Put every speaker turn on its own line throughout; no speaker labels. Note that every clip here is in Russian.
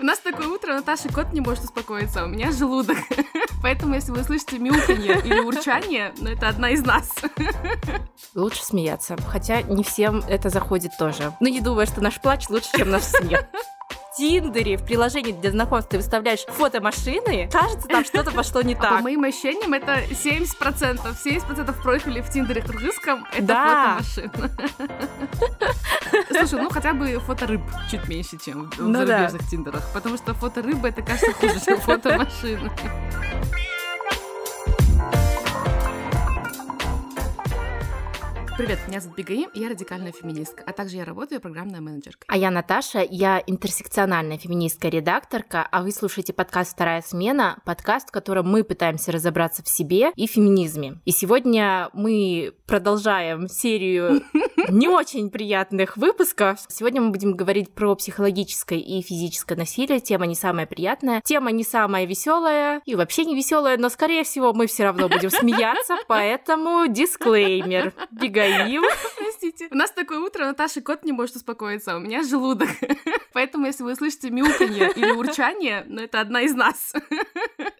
У нас такое утро, Наташа кот не может успокоиться, у меня желудок. Поэтому, если вы слышите мяуканье или урчание, ну, это одна из нас.
Лучше смеяться. Хотя не всем это заходит тоже. Но не думаю, что наш плач лучше, чем наш смех. Тиндере, в приложении для знакомств ты выставляешь фото машины, кажется, там что-то пошло не так.
А по моим ощущениям, это 70%. 70% профилей в Тиндере кыргызском — это
Да.
фото машин. Слушай, ну хотя бы фото рыб чуть меньше, чем в
Ну да.
зарубежных Тиндерах. Потому что фото рыбы — это, кажется, хуже, чем фото машины. Привет, меня зовут Бигаим, и я радикальная феминистка, а также я работаю программной менеджеркой.
А я Наташа, я интерсекциональная феминистка-редакторка, а вы слушаете подкаст «Вторая смена», подкаст, в котором мы пытаемся разобраться в себе и феминизме. И сегодня мы продолжаем серию не очень приятных выпусков. Сегодня мы будем говорить про психологическое и физическое насилие. Тема не самая приятная, тема не самая веселая и вообще не веселая, но, скорее всего, мы все равно будем смеяться, поэтому дисклеймер. Бегаим.
Простите. У нас такое утро, Наташа кот не может успокоиться, а у меня желудок. Поэтому, если вы слышите мяуканье или урчание, ну, это одна из нас.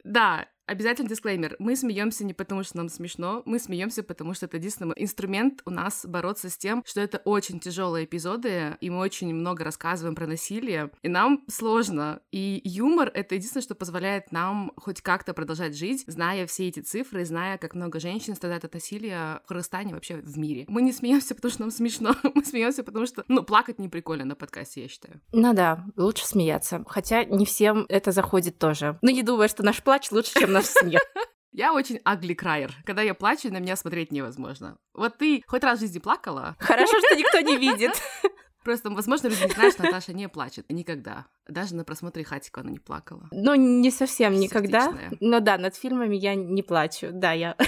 Да, Обязательно дисклеймер. Мы смеемся не потому, что нам смешно, мы смеемся, потому что это единственный инструмент у нас бороться с тем, что это очень тяжелые эпизоды, и мы очень много рассказываем про насилие, и нам сложно. И юмор — это единственное, что позволяет нам хоть как-то продолжать жить, зная все эти цифры, зная, как много женщин страдают от насилия в Кыргызстане, вообще в мире. Мы не смеемся, потому что нам смешно, мы смеемся, потому что, ну, плакать не прикольно на подкасте, я считаю.
Ну да, лучше смеяться. Хотя не всем это заходит тоже. Но не думаю, что наш плач лучше, чем наш смех.
Я очень ugly crier. Когда я плачу, на меня смотреть невозможно. Вот ты хоть раз в жизни плакала?
Хорошо, что никто не видит.
Просто, возможно, люди не знают, что Наташа не плачет. Никогда. Даже на просмотре Хатика она не плакала.
Ну, не совсем никогда. Но да, над фильмами я не плачу. Да, я...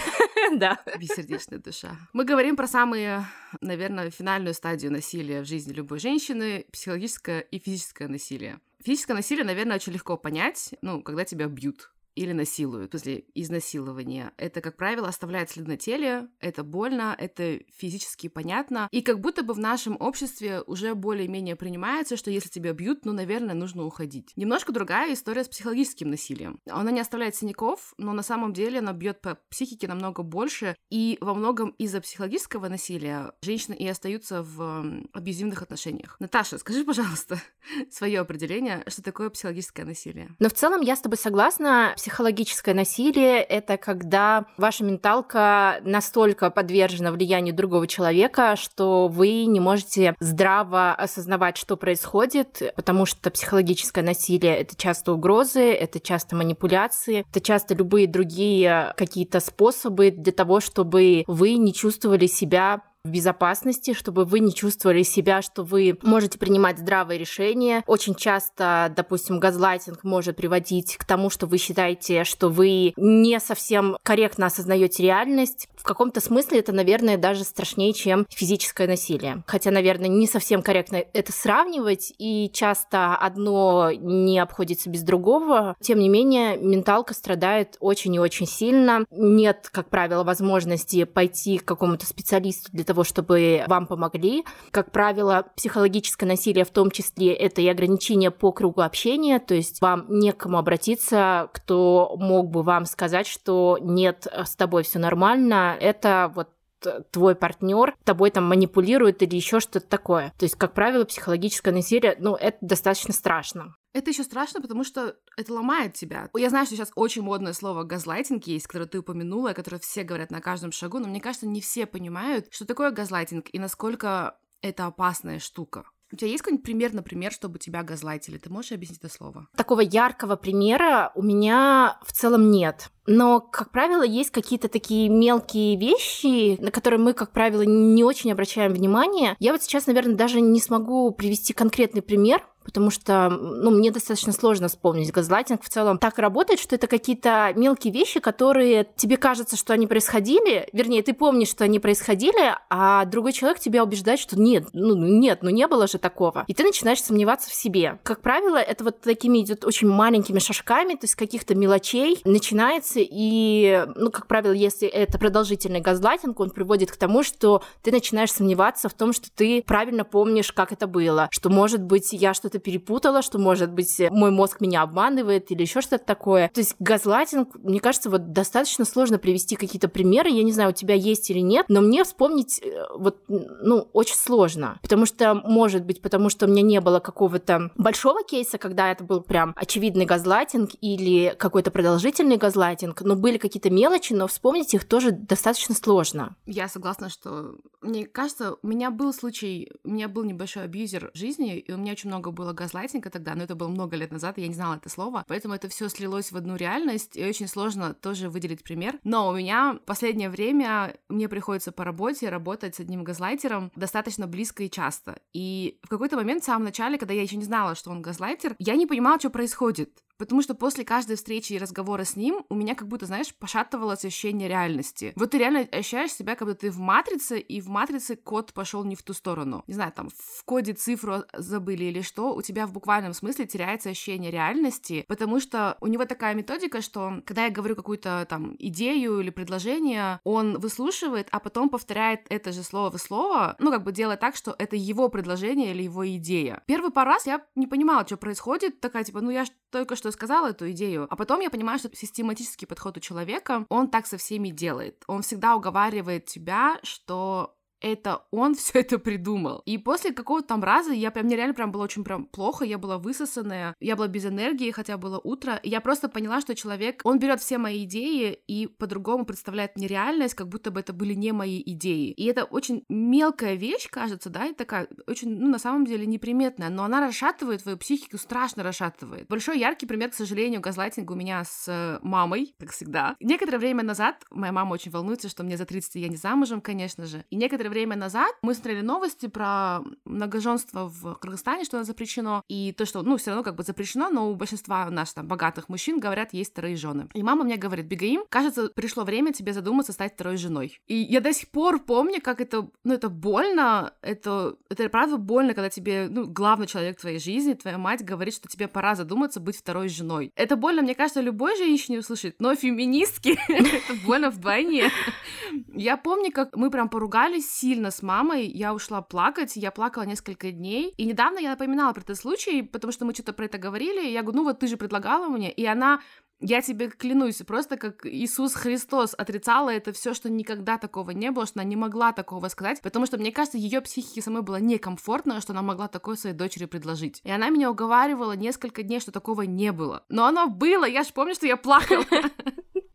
Да.
Бессердечная душа. Мы говорим про самые, наверное, финальную стадию насилия в жизни любой женщины — психологическое и физическое насилие. Физическое насилие, наверное, очень легко понять, ну, когда тебя бьют или насилуют, после изнасилования. Это, как правило, оставляет след на теле, это больно, это физически понятно. И как будто бы в нашем обществе уже более-менее принимается, что если тебя бьют, ну, наверное, нужно уходить. Немножко другая история с психологическим насилием. Она не оставляет синяков, но на самом деле она бьет по психике намного больше, и во многом из-за психологического насилия женщины и остаются в абьюзивных отношениях. Наташа, скажи, пожалуйста, свое определение, что такое психологическое насилие.
Но в целом я с тобой согласна. Психологическое насилие — это когда ваша менталка настолько подвержена влиянию другого человека, что вы не можете здраво осознавать, что происходит, потому что психологическое насилие — это часто угрозы, это часто манипуляции, это часто любые другие какие-то способы для того, чтобы вы не чувствовали себя в безопасности, чтобы вы не чувствовали себя, что вы можете принимать здравые решения. Очень часто, допустим, газлайтинг может приводить к тому, что вы считаете, что вы не совсем корректно осознаете реальность. В каком-то смысле это, наверное, даже страшнее, чем физическое насилие. Хотя, наверное, не совсем корректно это сравнивать, и часто одно не обходится без другого. Тем не менее, менталка страдает очень и очень сильно. Нет, как правило, возможности пойти к какому-то специалисту для того, чтобы вам помогли. Как правило, психологическое насилие в том числе это и ограничение по кругу общения, то есть вам некому обратиться, кто мог бы вам сказать, что нет, с тобой все нормально, это вот твой партнер тобой там манипулирует или еще что-то такое. То есть, как правило, психологическое насилие, ну, это достаточно страшно.
Это еще страшно, потому что это ломает тебя. Я знаю, что сейчас очень модное слово газлайтинг есть, которое ты упомянула, которое все говорят на каждом шагу, но мне кажется, не все понимают, что такое газлайтинг и насколько это опасная штука. У тебя есть какой-нибудь пример, например, чтобы тебя газлайтили? Ты можешь объяснить это слово?
Такого яркого примера у меня в целом нет. Но, как правило, есть какие-то такие мелкие вещи, на которые мы, как правило, не очень обращаем внимание. Я вот сейчас, наверное, даже не смогу привести конкретный пример, потому что ну, мне достаточно сложно вспомнить. Газлайтинг в целом так работает, что это какие-то мелкие вещи, которые тебе кажется, что они происходили, вернее, ты помнишь, что они происходили, а другой человек тебя убеждает, что нет, ну нет, ну не было же такого. И ты начинаешь сомневаться в себе. Как правило, это вот такими идет очень маленькими шажками, то есть каких-то мелочей начинается, и, ну, как правило, если это продолжительный газлайтинг, он приводит к тому, что ты начинаешь сомневаться в том, что ты правильно помнишь, как это было, что, может быть, я что-то что-то перепутала, что, может быть, мой мозг меня обманывает или еще что-то такое. То есть газлайтинг, мне кажется, вот достаточно сложно привести какие-то примеры. Я не знаю, у тебя есть или нет, но мне вспомнить э, вот, ну, очень сложно. Потому что, может быть, потому что у меня не было какого-то большого кейса, когда это был прям очевидный газлайтинг или какой-то продолжительный газлайтинг, но были какие-то мелочи, но вспомнить их тоже достаточно сложно.
Я согласна, что мне кажется, у меня был случай, у меня был небольшой абьюзер в жизни, и у меня очень много было газлайтинга тогда, но это было много лет назад, я не знала это слово, поэтому это все слилось в одну реальность, и очень сложно тоже выделить пример. Но у меня в последнее время мне приходится по работе работать с одним газлайтером достаточно близко и часто. И в какой-то момент в самом начале, когда я еще не знала, что он газлайтер, я не понимала, что происходит. Потому что после каждой встречи и разговора с ним у меня как будто, знаешь, пошатывалось ощущение реальности. Вот ты реально ощущаешь себя, как будто ты в матрице, и в матрице код пошел не в ту сторону. Не знаю, там в коде цифру забыли или что, у тебя в буквальном смысле теряется ощущение реальности, потому что у него такая методика, что когда я говорю какую-то там идею или предложение, он выслушивает, а потом повторяет это же слово в слово, ну, как бы делая так, что это его предложение или его идея. Первый пару раз я не понимала, что происходит, такая, типа, ну, я только что сказала эту идею, а потом я понимаю, что систематический подход у человека, он так со всеми делает. Он всегда уговаривает тебя, что это он все это придумал. И после какого-то там раза я прям, мне реально прям было очень прям плохо, я была высосанная, я была без энергии, хотя было утро, и я просто поняла, что человек, он берет все мои идеи и по-другому представляет мне реальность, как будто бы это были не мои идеи. И это очень мелкая вещь, кажется, да, и такая очень, ну, на самом деле неприметная, но она расшатывает твою психику, страшно расшатывает. Большой яркий пример, к сожалению, газлайтинга у меня с мамой, как всегда. Некоторое время назад моя мама очень волнуется, что мне за 30 я не замужем, конечно же, и некоторое время назад мы смотрели новости про многоженство в Кыргызстане, что оно запрещено, и то, что, ну, все равно как бы запрещено, но у большинства наших там богатых мужчин, говорят, есть вторые жены. И мама мне говорит, Бегаим, кажется, пришло время тебе задуматься стать второй женой. И я до сих пор помню, как это, ну, это больно, это, это правда больно, когда тебе, ну, главный человек твоей жизни, твоя мать говорит, что тебе пора задуматься быть второй женой. Это больно, мне кажется, любой женщине услышать, но феминистки это больно вдвойне. Я помню, как мы прям поругались сильно с мамой, я ушла плакать, я плакала несколько дней, и недавно я напоминала про этот случай, потому что мы что-то про это говорили, и я говорю, ну вот ты же предлагала мне, и она я тебе клянусь, просто как Иисус Христос отрицала это все, что никогда такого не было, что она не могла такого сказать, потому что, мне кажется, ее психике самой было некомфортно, что она могла такое своей дочери предложить. И она меня уговаривала несколько дней, что такого не было. Но оно было, я же помню, что я плакала.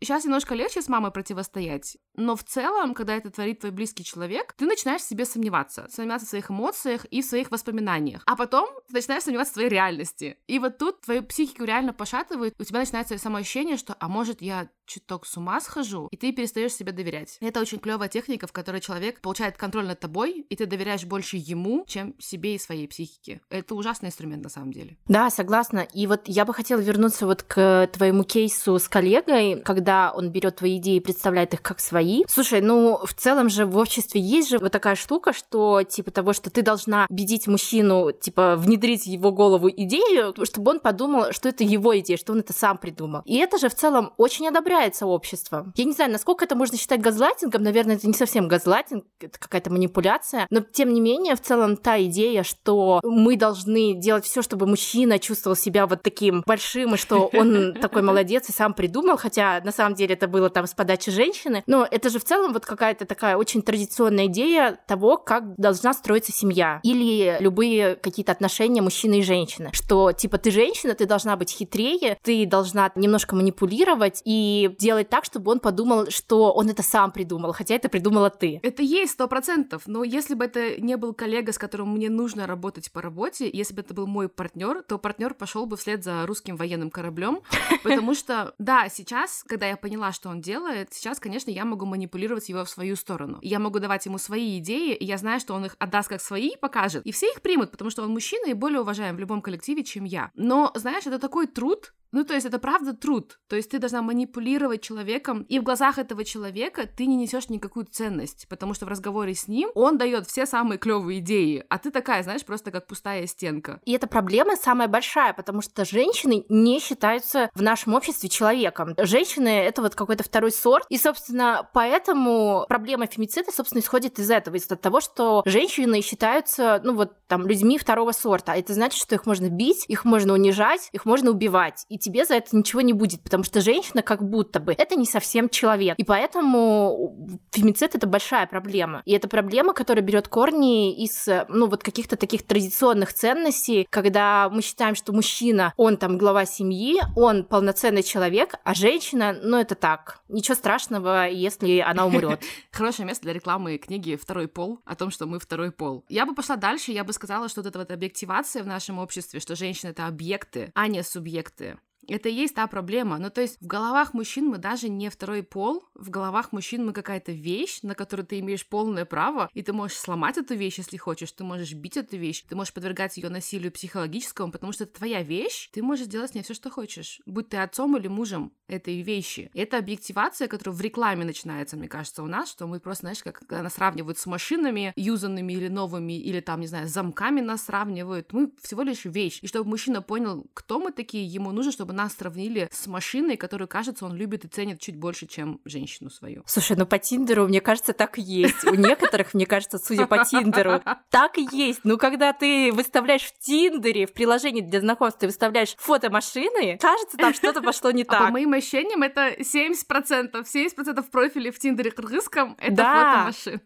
Сейчас немножко легче с мамой противостоять, но в целом, когда это творит твой близкий человек, ты начинаешь в себе сомневаться. Сомневаться в своих эмоциях и в своих воспоминаниях. А потом ты начинаешь сомневаться в твоей реальности. И вот тут твою психику реально пошатывает, у тебя начинается само ощущение, что, а может, я чуток с ума схожу, и ты перестаешь себе доверять. Это очень клевая техника, в которой человек получает контроль над тобой, и ты доверяешь больше ему, чем себе и своей психике. Это ужасный инструмент на самом деле.
Да, согласна. И вот я бы хотела вернуться вот к твоему кейсу с коллегой, когда он берет твои идеи и представляет их как свои. Слушай, ну в целом же в обществе есть же вот такая штука, что типа того, что ты должна убедить мужчину, типа внедрить в его голову идею, чтобы он подумал, что это его идея, что он это сам придумал. И это же в целом очень одобряется одобряет сообщество. Я не знаю, насколько это можно считать газлайтингом, наверное, это не совсем газлайтинг, это какая-то манипуляция, но тем не менее, в целом та идея, что мы должны делать все, чтобы мужчина чувствовал себя вот таким большим, и что он такой молодец и сам придумал, хотя на самом деле это было там с подачи женщины, но это же в целом вот какая-то такая очень традиционная идея того, как должна строиться семья или любые какие-то отношения мужчины и женщины, что типа ты женщина, ты должна быть хитрее, ты должна немножко манипулировать и делать так, чтобы он подумал, что он это сам придумал, хотя это придумала ты.
Это есть сто процентов, но если бы это не был коллега, с которым мне нужно работать по работе, если бы это был мой партнер, то партнер пошел бы вслед за русским военным кораблем, потому что, да, сейчас, когда я поняла, что он делает, сейчас, конечно, я могу манипулировать его в свою сторону. Я могу давать ему свои идеи, и я знаю, что он их отдаст как свои, покажет, и все их примут, потому что он мужчина и более уважаем в любом коллективе, чем я. Но, знаешь, это такой труд, Ну, то есть это правда труд. То есть ты должна манипулировать человеком, и в глазах этого человека ты не несешь никакую ценность, потому что в разговоре с ним он дает все самые клевые идеи, а ты такая, знаешь, просто как пустая стенка.
И эта проблема самая большая, потому что женщины не считаются в нашем обществе человеком. Женщины — это вот какой-то второй сорт, и, собственно, поэтому проблема фемицида, собственно, исходит из этого, из того, что женщины считаются, ну вот, там, людьми второго сорта. А это значит, что их можно бить, их можно унижать, их можно убивать. И тебе за это ничего не будет, потому что женщина как будто бы это не совсем человек. И поэтому фемицид это большая проблема. И это проблема, которая берет корни из, ну, вот каких-то таких традиционных ценностей, когда мы считаем, что мужчина, он там глава семьи, он полноценный человек, а женщина, ну, это так. Ничего страшного, если она умрет.
Хорошее место для рекламы книги «Второй пол» о том, что мы второй пол. Я бы пошла дальше, я бы сказала, что вот эта вот объективация в нашем обществе, что женщины — это объекты, а не субъекты. Это и есть та проблема. Ну, то есть в головах мужчин мы даже не второй пол, в головах мужчин мы какая-то вещь, на которую ты имеешь полное право, и ты можешь сломать эту вещь, если хочешь, ты можешь бить эту вещь, ты можешь подвергать ее насилию психологическому, потому что это твоя вещь, ты можешь делать с ней все, что хочешь, будь ты отцом или мужем этой вещи. Это объективация, которая в рекламе начинается, мне кажется, у нас, что мы просто, знаешь, как нас сравнивают с машинами, юзанными или новыми, или там, не знаю, замками нас сравнивают. Мы всего лишь вещь. И чтобы мужчина понял, кто мы такие, ему нужно, чтобы нас сравнили с машиной, которую, кажется, он любит и ценит чуть больше, чем женщину свою.
Слушай, ну по Тиндеру, мне кажется, так и есть. У некоторых, мне кажется, судя по Тиндеру, так и есть. Ну, когда ты выставляешь в Тиндере, в приложении для знакомств, ты выставляешь фото машины, кажется, там что-то пошло не так.
А по моим ощущениям, это 70%. 70% профилей в Тиндере кыргызском — это да. фото машин.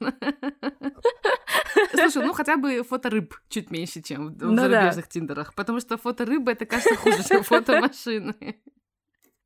Слушай, ну хотя бы фото рыб чуть меньше, чем в ну, зарубежных тиндерах, потому что фото рыбы — это, кажется, хуже, чем фото машины стороны.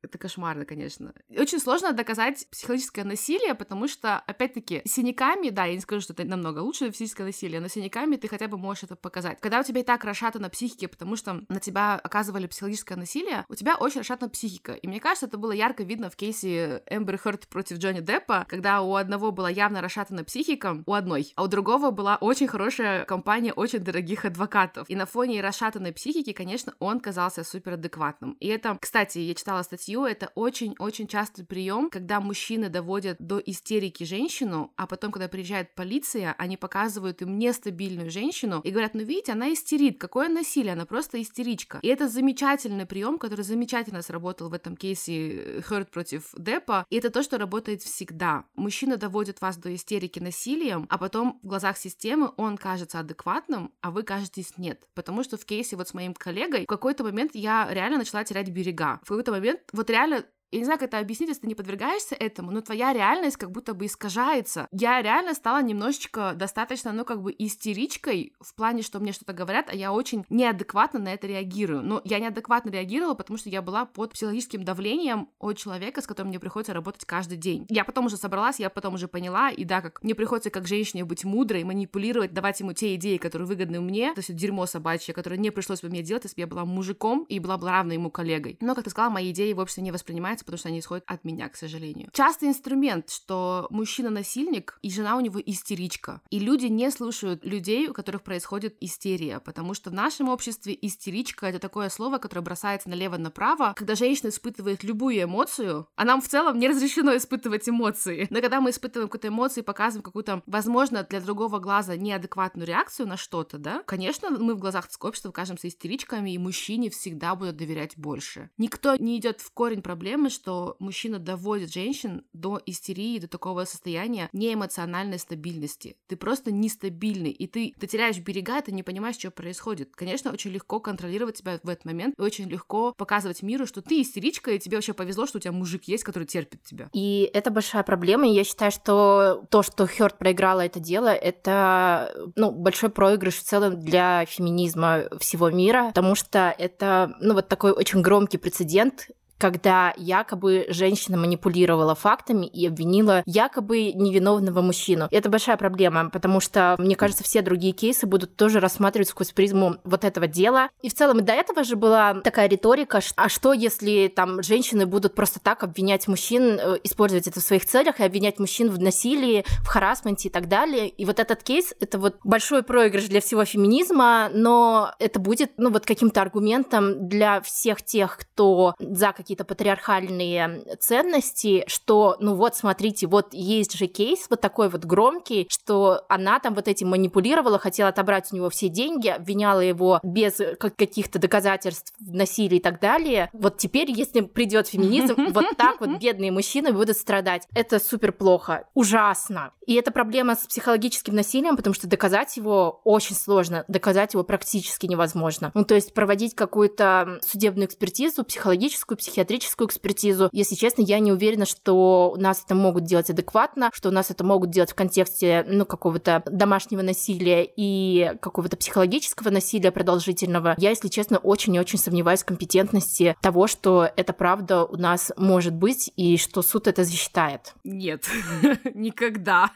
Это кошмарно, конечно. Очень сложно доказать психологическое насилие, потому что, опять-таки, синяками, да, я не скажу, что это намного лучше физическое насилие, но синяками ты хотя бы можешь это показать. Когда у тебя и так расшатана психика, потому что на тебя оказывали психологическое насилие, у тебя очень расшатана психика. И мне кажется, это было ярко видно в кейсе Эмбер Хёрд против Джонни Деппа, когда у одного была явно расшатана психика, у одной, а у другого была очень хорошая компания очень дорогих адвокатов. И на фоне расшатанной психики, конечно, он казался суперадекватным. И это, кстати, я читала статью статью, это очень-очень частый прием, когда мужчины доводят до истерики женщину, а потом, когда приезжает полиция, они показывают им нестабильную женщину и говорят, ну видите, она истерит, какое насилие, она просто истеричка. И это замечательный прием, который замечательно сработал в этом кейсе Хёрд против Деппа, и это то, что работает всегда. Мужчина доводит вас до истерики насилием, а потом в глазах системы он кажется адекватным, а вы кажетесь нет. Потому что в кейсе вот с моим коллегой в какой-то момент я реально начала терять берега. В какой-то момент вот реально я не знаю, как это объяснить, если ты не подвергаешься этому, но твоя реальность как будто бы искажается. Я реально стала немножечко достаточно, ну, как бы истеричкой в плане, что мне что-то говорят, а я очень неадекватно на это реагирую. Но я неадекватно реагировала, потому что я была под психологическим давлением от человека, с которым мне приходится работать каждый день. Я потом уже собралась, я потом уже поняла, и да, как мне приходится как женщине быть мудрой, манипулировать, давать ему те идеи, которые выгодны мне, то есть дерьмо собачье, которое не пришлось бы мне делать, если бы я была мужиком и была бы равна ему коллегой. Но, как ты сказала, мои идеи в обществе не воспринимаются воспринимается, потому что они исходят от меня, к сожалению. Частый инструмент, что мужчина насильник, и жена у него истеричка. И люди не слушают людей, у которых происходит истерия, потому что в нашем обществе истеричка — это такое слово, которое бросается налево-направо, когда женщина испытывает любую эмоцию, а нам в целом не разрешено испытывать эмоции. Но когда мы испытываем какую-то эмоцию и показываем какую-то, возможно, для другого глаза неадекватную реакцию на что-то, да, конечно, мы в глазах общества кажемся истеричками, и мужчине всегда будут доверять больше. Никто не идет в корень проблемы, проблемы, что мужчина доводит женщин до истерии, до такого состояния неэмоциональной стабильности. Ты просто нестабильный, и ты, ты теряешь берега, ты не понимаешь, что происходит. Конечно, очень легко контролировать себя в этот момент, и очень легко показывать миру, что ты истеричка, и тебе вообще повезло, что у тебя мужик есть, который терпит тебя.
И это большая проблема, и я считаю, что то, что Хёрд проиграла это дело, это ну, большой проигрыш в целом для феминизма всего мира, потому что это ну, вот такой очень громкий прецедент, когда якобы женщина манипулировала фактами и обвинила якобы невиновного мужчину. Это большая проблема, потому что, мне кажется, все другие кейсы будут тоже рассматривать сквозь призму вот этого дела. И в целом и до этого же была такая риторика, а что если там женщины будут просто так обвинять мужчин, э, использовать это в своих целях и обвинять мужчин в насилии, в харасменте и так далее. И вот этот кейс — это вот большой проигрыш для всего феминизма, но это будет, ну, вот каким-то аргументом для всех тех, кто за какие-то патриархальные ценности, что, ну вот, смотрите, вот есть же кейс вот такой вот громкий, что она там вот этим манипулировала, хотела отобрать у него все деньги, обвиняла его без каких-то доказательств в насилии и так далее. Вот теперь, если придет феминизм, вот так вот бедные мужчины будут страдать. Это супер плохо, ужасно. И это проблема с психологическим насилием, потому что доказать его очень сложно, доказать его практически невозможно. Ну, то есть проводить какую-то судебную экспертизу, психологическую, психиатрическую экспертизу, если честно, я не уверена, что у нас это могут делать адекватно, что у нас это могут делать в контексте, ну, какого-то домашнего насилия и какого-то психологического насилия продолжительного. Я, если честно, очень и очень сомневаюсь в компетентности того, что это правда у нас может быть и что суд это засчитает.
Нет, никогда.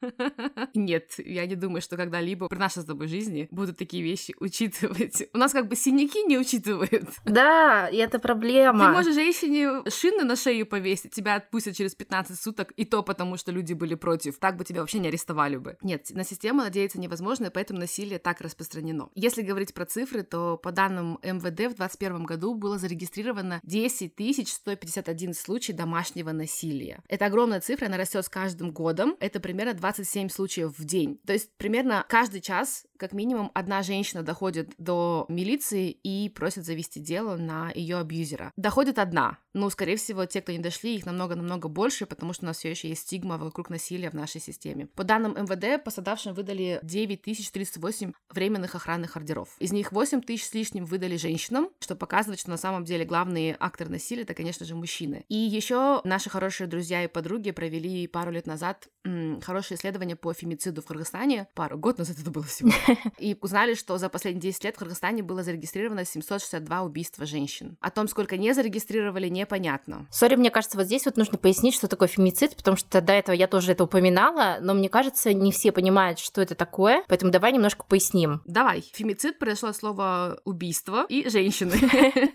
Нет, я не думаю, что когда-либо при нашей с тобой жизни будут такие вещи учитывать. У нас как бы синяки не учитывают.
Да, и это проблема.
Ты можешь женщине шины на шею повесить, тебя отпустят через 15 суток, и то потому, что люди были против. Так бы тебя вообще не арестовали бы. Нет, на систему надеяться невозможно, и поэтому насилие так распространено. Если говорить про цифры, то по данным МВД в 2021 году было зарегистрировано 10 151 случай домашнего насилия. Это огромная цифра, она растет с каждым годом. Это примерно 20 27 случаев в день. То есть примерно каждый час как минимум одна женщина доходит до милиции и просит завести дело на ее абьюзера. Доходит одна. Ну, скорее всего, те, кто не дошли, их намного-намного больше, потому что у нас все еще есть стигма вокруг насилия в нашей системе. По данным МВД, пострадавшим выдали 9338 временных охранных ордеров. Из них 8 тысяч с лишним выдали женщинам, что показывает, что на самом деле главные акторы насилия это, конечно же, мужчины. И еще наши хорошие друзья и подруги провели пару лет назад м, хорошее исследование по фемициду в Кыргызстане. Пару год назад это было всего. И узнали, что за последние 10 лет в Кыргызстане было зарегистрировано 762 убийства женщин. О том, сколько не зарегистрировали, непонятно.
Сори, мне кажется, вот здесь вот нужно пояснить, что такое фемицид, потому что до этого я тоже это упоминала, но мне кажется, не все понимают, что это такое, поэтому давай немножко поясним.
Давай. Фемицид произошло от слова убийство и женщины.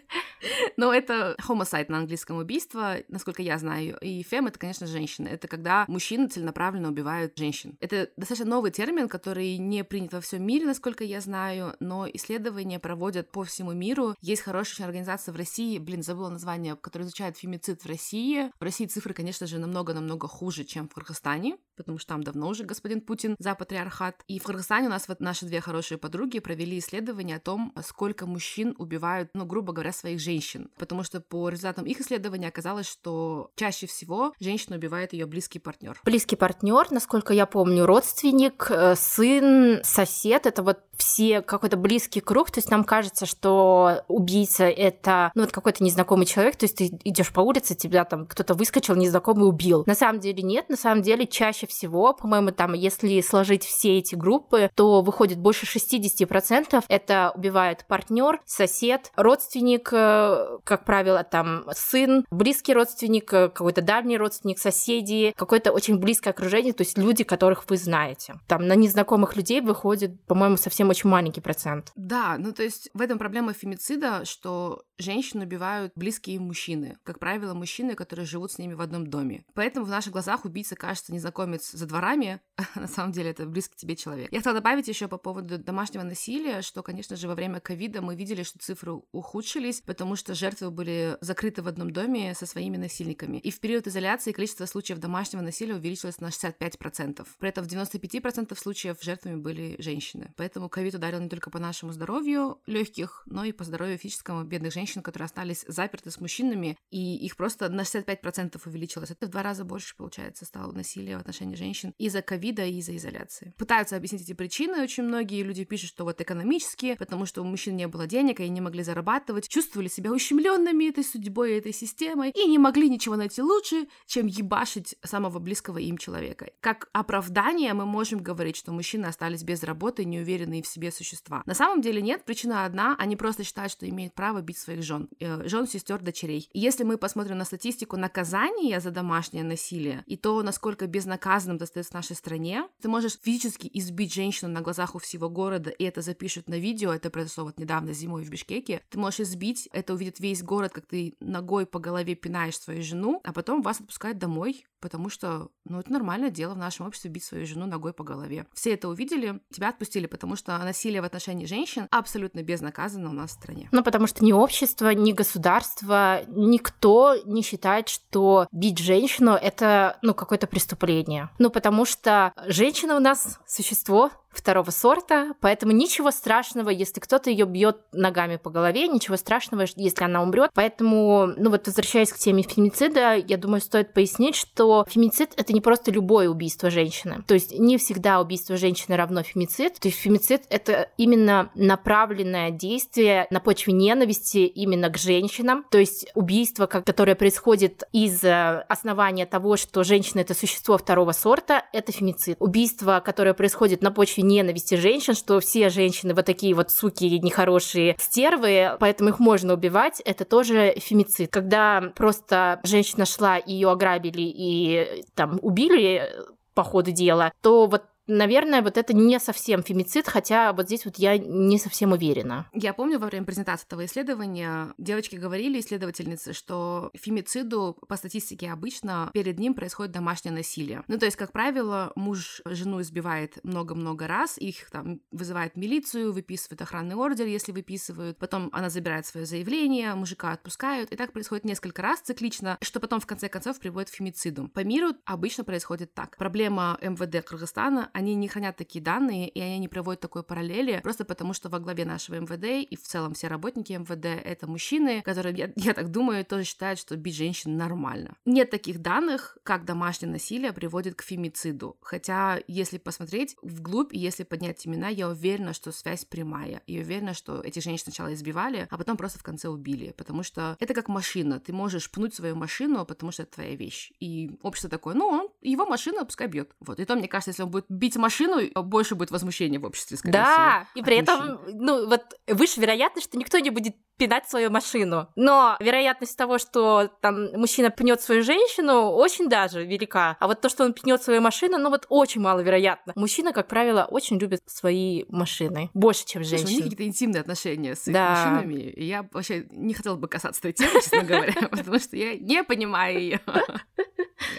Но это homicide на английском убийство, насколько я знаю. И фем — это, конечно, женщины. Это когда мужчины целенаправленно убивают женщин. Это достаточно новый термин, который не принят во всем мире, насколько я знаю, но исследования проводят по всему миру. Есть хорошая организация в России, блин, забыла название, которая изучает фемицид в России. В России цифры, конечно же, намного-намного хуже, чем в Кыргызстане, потому что там давно уже господин Путин за патриархат. И в Кыргызстане у нас вот наши две хорошие подруги провели исследование о том, сколько мужчин убивают, ну, грубо говоря, своих женщин. Потому что по результатам их исследования оказалось, что чаще всего женщина убивает ее близкий партнер.
Близкий партнер, насколько я помню, родственник, э, сын, сосед, это вот все какой-то близкий круг, то есть нам кажется, что убийца это ну вот какой-то незнакомый человек, то есть ты идешь по улице, тебя там кто-то выскочил, незнакомый убил. На самом деле нет, на самом деле чаще всего, по-моему, там, если сложить все эти группы, то выходит больше 60% это убивает партнер, сосед, родственник, э, как правило, там сын, близкий родственник, э, какой-то дальний родственник, соседи, какое-то очень близкое окружение, то есть люди, которых вы знаете. Там на незнакомых людей выходит, по-моему, совсем совсем очень маленький процент.
Да, ну то есть в этом проблема фемицида, что женщин убивают близкие мужчины. Как правило, мужчины, которые живут с ними в одном доме. Поэтому в наших глазах убийца кажется незнакомец за дворами, а на самом деле это близкий тебе человек. Я хотела добавить еще по поводу домашнего насилия, что, конечно же, во время ковида мы видели, что цифры ухудшились, потому что жертвы были закрыты в одном доме со своими насильниками. И в период изоляции количество случаев домашнего насилия увеличилось на 65%. При этом в 95% случаев жертвами были женщины. Поэтому ковид ударил не только по нашему здоровью легких, но и по здоровью физическому бедных женщин, которые остались заперты с мужчинами, и их просто на 65% увеличилось. Это в два раза больше, получается, стало насилие в отношении женщин из-за ковида и из-за изоляции. Пытаются объяснить эти причины. Очень многие люди пишут, что вот экономические, потому что у мужчин не было денег, и они не могли зарабатывать, чувствовали себя ущемленными этой судьбой, этой системой, и не могли ничего найти лучше, чем ебашить самого близкого им человека. Как оправдание мы можем говорить, что мужчины остались без работы, неуверенные в себе существа. На самом деле нет, причина одна, они просто считают, что имеют право бить своих жен, э, жен, сестер, дочерей. И если мы посмотрим на статистику наказания за домашнее насилие и то, насколько безнаказанным это остается в нашей стране, ты можешь физически избить женщину на глазах у всего города, и это запишут на видео, это произошло вот недавно зимой в Бишкеке, ты можешь избить, это увидит весь город, как ты ногой по голове пинаешь свою жену, а потом вас отпускают домой, потому что, ну, это нормальное дело в нашем обществе бить свою жену ногой по голове. Все это увидели, тебя отпустили, потому что насилие в отношении женщин абсолютно безнаказанно у нас в стране.
Ну, потому что ни общество, ни государство, никто не считает, что бить женщину — это, ну, какое-то преступление. Ну, потому что женщина у нас существо второго сорта, поэтому ничего страшного, если кто-то ее бьет ногами по голове, ничего страшного, если она умрет. Поэтому, ну вот возвращаясь к теме фемицида, я думаю, стоит пояснить, что фемицид это не просто любое убийство женщины. То есть не всегда убийство женщины равно фемицид. То есть фемицид это именно направленное действие на почве ненависти именно к женщинам. То есть убийство, которое происходит из э, основания того, что женщина это существо второго сорта, это фемицид. Убийство, которое происходит на почве ненависти женщин, что все женщины вот такие вот суки нехорошие стервы, поэтому их можно убивать, это тоже фемицид. Когда просто женщина шла, ее ограбили и там убили по ходу дела, то вот Наверное, вот это не совсем фемицид, хотя вот здесь вот я не совсем уверена.
Я помню во время презентации этого исследования девочки говорили, исследовательницы, что фемициду по статистике обычно перед ним происходит домашнее насилие. Ну, то есть, как правило, муж жену избивает много-много раз, их там вызывает милицию, выписывают охранный ордер, если выписывают, потом она забирает свое заявление, мужика отпускают, и так происходит несколько раз циклично, что потом в конце концов приводит к фемициду. По миру обычно происходит так. Проблема МВД Кыргызстана они не хранят такие данные, и они не проводят такой параллели, просто потому что во главе нашего МВД и в целом все работники МВД — это мужчины, которые, я, я так думаю, тоже считают, что бить женщин нормально. Нет таких данных, как домашнее насилие приводит к фемициду. Хотя, если посмотреть вглубь, и если поднять имена, я уверена, что связь прямая. И уверена, что эти женщины сначала избивали, а потом просто в конце убили. Потому что это как машина. Ты можешь пнуть свою машину, потому что это твоя вещь. И общество такое, ну, он, его машина пускай бьет. Вот. И то, мне кажется, если он будет бить машину, больше будет возмущения в обществе, скорее
да,
всего.
и при этом, ну, вот выше вероятность, что никто не будет пинать свою машину. Но вероятность того, что там мужчина пнет свою женщину, очень даже велика. А вот то, что он пнет свою машину, ну вот очень маловероятно. Мужчина, как правило, очень любит свои машины. Больше, чем женщины.
у них какие-то интимные отношения с их да. машинами. И я вообще не хотела бы касаться этой темы, честно говоря, потому что я не понимаю ее.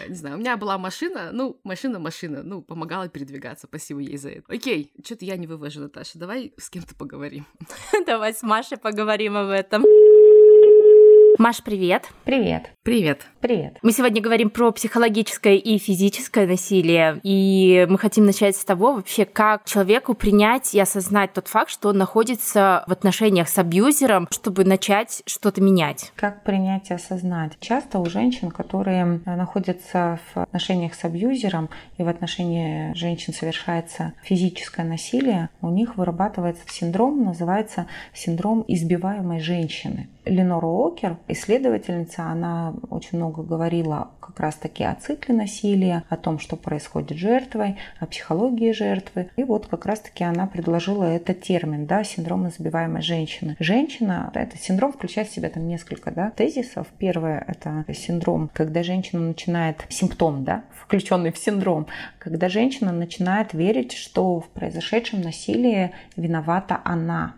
Не знаю, у меня была машина, ну, машина-машина, ну, помогала передвигаться, спасибо ей за это. Окей, что-то я не вывожу, Наташа, давай с кем-то поговорим.
Давай с Машей поговорим об этом. Маш, привет.
Привет.
Привет.
Привет.
Мы сегодня говорим про психологическое и физическое насилие, и мы хотим начать с того вообще, как человеку принять и осознать тот факт, что он находится в отношениях с абьюзером, чтобы начать что-то менять.
Как принять и осознать? Часто у женщин, которые находятся в отношениях с абьюзером и в отношении женщин совершается физическое насилие, у них вырабатывается синдром, называется синдром избиваемой женщины. Ленора Окер, исследовательница, она очень много говорила как раз-таки о цикле насилия, о том, что происходит с жертвой, о психологии жертвы. И вот как раз-таки она предложила этот термин, да, синдром избиваемой женщины. Женщина, этот синдром включает в себя там несколько да, тезисов. Первое – это синдром, когда женщина начинает, симптом, да, включенный в синдром, когда женщина начинает верить, что в произошедшем насилии виновата она,